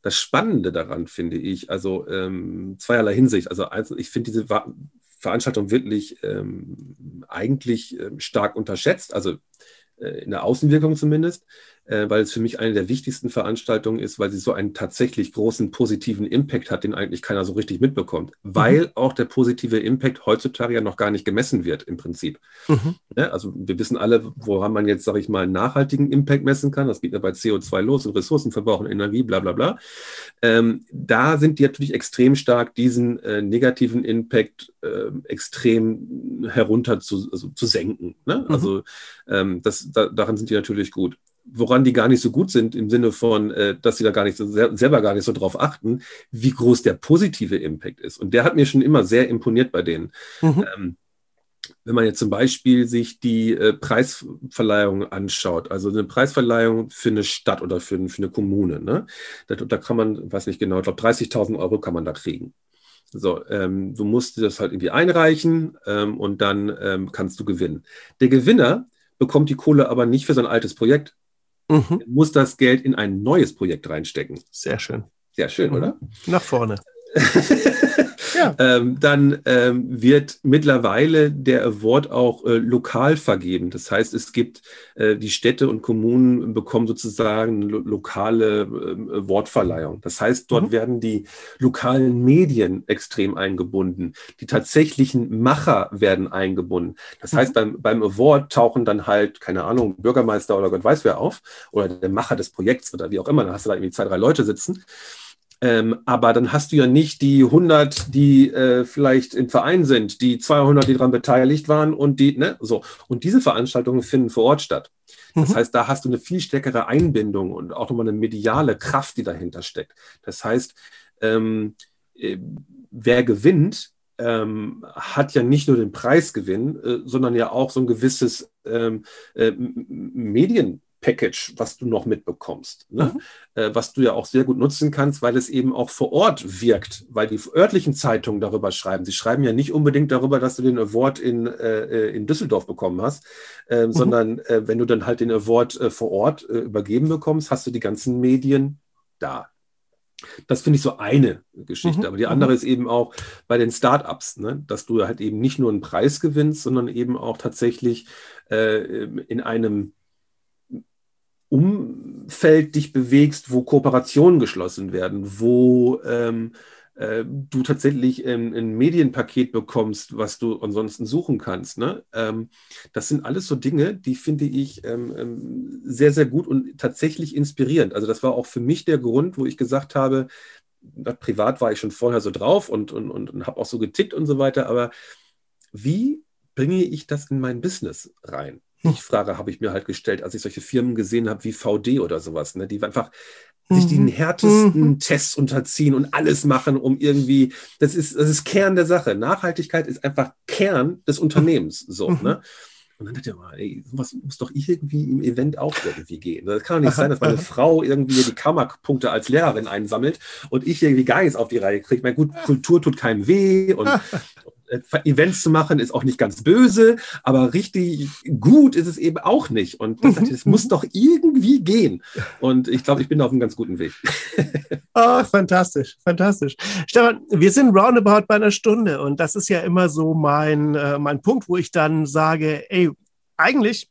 Das Spannende daran finde ich, also ähm, zweierlei Hinsicht. Also ich finde diese Veranstaltung wirklich ähm, eigentlich ähm, stark unterschätzt, also äh, in der Außenwirkung zumindest äh, weil es für mich eine der wichtigsten Veranstaltungen ist, weil sie so einen tatsächlich großen positiven Impact hat, den eigentlich keiner so richtig mitbekommt. Mhm. Weil auch der positive Impact heutzutage ja noch gar nicht gemessen wird im Prinzip. Mhm. Ja, also wir wissen alle, woran man jetzt, sage ich mal, einen nachhaltigen Impact messen kann. Das geht ja bei CO2 los und Ressourcenverbrauch und Energie, bla bla bla. Ähm, da sind die natürlich extrem stark, diesen äh, negativen Impact äh, extrem herunter zu, also, zu senken. Ne? Mhm. Also ähm, das, da, daran sind die natürlich gut woran die gar nicht so gut sind, im Sinne von, äh, dass sie da gar nicht so selber gar nicht so drauf achten, wie groß der positive Impact ist. Und der hat mir schon immer sehr imponiert bei denen. Mhm. Ähm, wenn man jetzt zum Beispiel sich die äh, Preisverleihung anschaut, also eine Preisverleihung für eine Stadt oder für, für eine Kommune, ne? da, da kann man, weiß nicht genau, ich glaube 30.000 Euro kann man da kriegen. So, ähm, du musst das halt irgendwie einreichen ähm, und dann ähm, kannst du gewinnen. Der Gewinner bekommt die Kohle aber nicht für sein altes Projekt, mhm. muss das Geld in ein neues Projekt reinstecken. Sehr schön. Sehr schön, mhm. oder? Nach vorne. ja. ähm, dann ähm, wird mittlerweile der Award auch äh, lokal vergeben. Das heißt, es gibt äh, die Städte und Kommunen bekommen sozusagen lo lokale äh, Wortverleihung. Das heißt, dort mhm. werden die lokalen Medien extrem eingebunden. Die tatsächlichen Macher werden eingebunden. Das mhm. heißt, beim, beim Award tauchen dann halt, keine Ahnung, Bürgermeister oder Gott weiß wer auf oder der Macher des Projekts oder wie auch immer. Dann hast du da irgendwie zwei, drei Leute sitzen. Ähm, aber dann hast du ja nicht die 100, die äh, vielleicht im Verein sind, die 200, die daran beteiligt waren und die, ne, so. Und diese Veranstaltungen finden vor Ort statt. Das mhm. heißt, da hast du eine viel stärkere Einbindung und auch nochmal eine mediale Kraft, die dahinter steckt. Das heißt, ähm, äh, wer gewinnt, ähm, hat ja nicht nur den Preisgewinn, äh, sondern ja auch so ein gewisses ähm, äh, Medien, Package, was du noch mitbekommst, ne? mhm. äh, was du ja auch sehr gut nutzen kannst, weil es eben auch vor Ort wirkt, weil die örtlichen Zeitungen darüber schreiben. Sie schreiben ja nicht unbedingt darüber, dass du den Award in, äh, in Düsseldorf bekommen hast, äh, mhm. sondern äh, wenn du dann halt den Award äh, vor Ort äh, übergeben bekommst, hast du die ganzen Medien da. Das finde ich so eine Geschichte. Mhm. Aber die andere mhm. ist eben auch bei den Startups, ne? dass du halt eben nicht nur einen Preis gewinnst, sondern eben auch tatsächlich äh, in einem Umfeld dich bewegst, wo Kooperationen geschlossen werden, wo ähm, äh, du tatsächlich ein, ein, Medienpaket bekommst, was du ansonsten suchen kannst. Ne? Ähm, das sind alles so Dinge, die finde ich ähm, ähm, sehr, sehr gut und tatsächlich inspirierend. Also das war auch für mich der Grund, wo ich gesagt habe, privat war ich schon vorher so drauf und, und, und, und habe auch so getickt und so weiter, aber wie bringe ich das in mein Business rein? Die Frage habe ich mir halt gestellt, als ich solche Firmen gesehen habe wie VD oder sowas, ne, die einfach sich den mhm. härtesten mhm. Tests unterziehen und alles machen, um irgendwie, das ist, das ist Kern der Sache. Nachhaltigkeit ist einfach Kern des Unternehmens, so, mhm. ne? Und dann dachte ich mal, ey, sowas muss doch irgendwie im Event auch irgendwie gehen. Das kann doch nicht sein, dass meine Frau irgendwie die Kammerpunkte als Lehrerin einsammelt und ich irgendwie gar nichts auf die Reihe kriege. Meine gut, Kultur tut keinem weh und, Events zu machen ist auch nicht ganz böse, aber richtig gut ist es eben auch nicht. Und das, das muss doch irgendwie gehen. Und ich glaube, ich bin auf einem ganz guten Weg. Oh, fantastisch, fantastisch. Stefan, wir sind roundabout bei einer Stunde und das ist ja immer so mein, äh, mein Punkt, wo ich dann sage, ey, eigentlich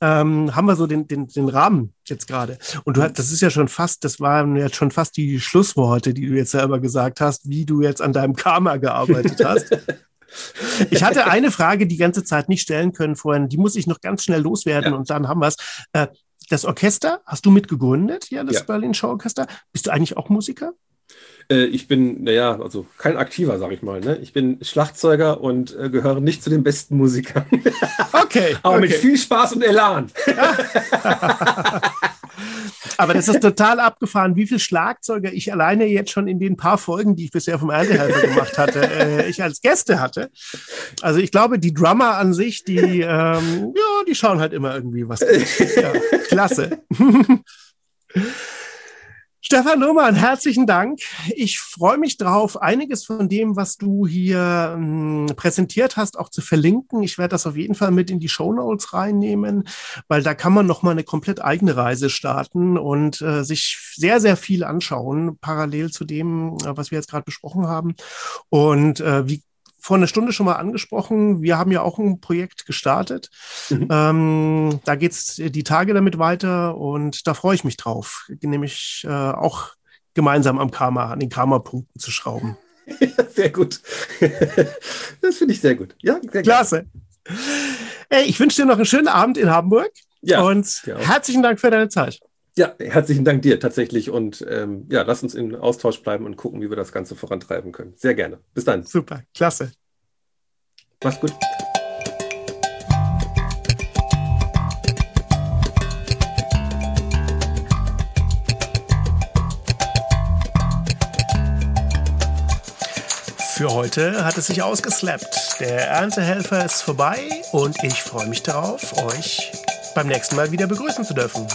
ähm, haben wir so den, den, den Rahmen jetzt gerade. Und du hast, das ist ja schon fast, das waren jetzt schon fast die Schlussworte, die du jetzt selber gesagt hast, wie du jetzt an deinem Karma gearbeitet hast. Ich hatte eine Frage die ganze Zeit nicht stellen können vorhin. Die muss ich noch ganz schnell loswerden ja. und dann haben wir es. Äh, das Orchester hast du mitgegründet, ja, das ja. Berlin Show Orchester. Bist du eigentlich auch Musiker? Äh, ich bin, naja, also kein aktiver, sag ich mal. Ne? Ich bin Schlagzeuger und äh, gehöre nicht zu den besten Musikern. Okay. Aber okay. mit viel Spaß und Elan. Aber das ist total abgefahren, wie viele Schlagzeuger ich alleine jetzt schon in den paar Folgen, die ich bisher vom Erntehelfer gemacht hatte, äh, ich als Gäste hatte. Also ich glaube, die Drummer an sich, die, ähm, ja, die schauen halt immer irgendwie was. Ja, klasse. Stefan Lohmann, herzlichen Dank. Ich freue mich drauf, einiges von dem, was du hier ähm, präsentiert hast, auch zu verlinken. Ich werde das auf jeden Fall mit in die Show Notes reinnehmen, weil da kann man nochmal eine komplett eigene Reise starten und äh, sich sehr, sehr viel anschauen, parallel zu dem, äh, was wir jetzt gerade besprochen haben. Und äh, wie vor einer Stunde schon mal angesprochen. Wir haben ja auch ein Projekt gestartet. Mhm. Ähm, da geht es die Tage damit weiter und da freue ich mich drauf, nämlich äh, auch gemeinsam am Karma, an den Karma-Punkten zu schrauben. sehr gut. das finde ich sehr gut. Ja, sehr Klasse. Ey, ich wünsche dir noch einen schönen Abend in Hamburg ja, und herzlichen Dank für deine Zeit. Ja, herzlichen Dank dir tatsächlich und ähm, ja, lass uns in Austausch bleiben und gucken, wie wir das Ganze vorantreiben können. Sehr gerne. Bis dann. Super, klasse. Mach's gut. Für heute hat es sich ausgeslappt. Der Erntehelfer ist vorbei und ich freue mich darauf, euch beim nächsten Mal wieder begrüßen zu dürfen.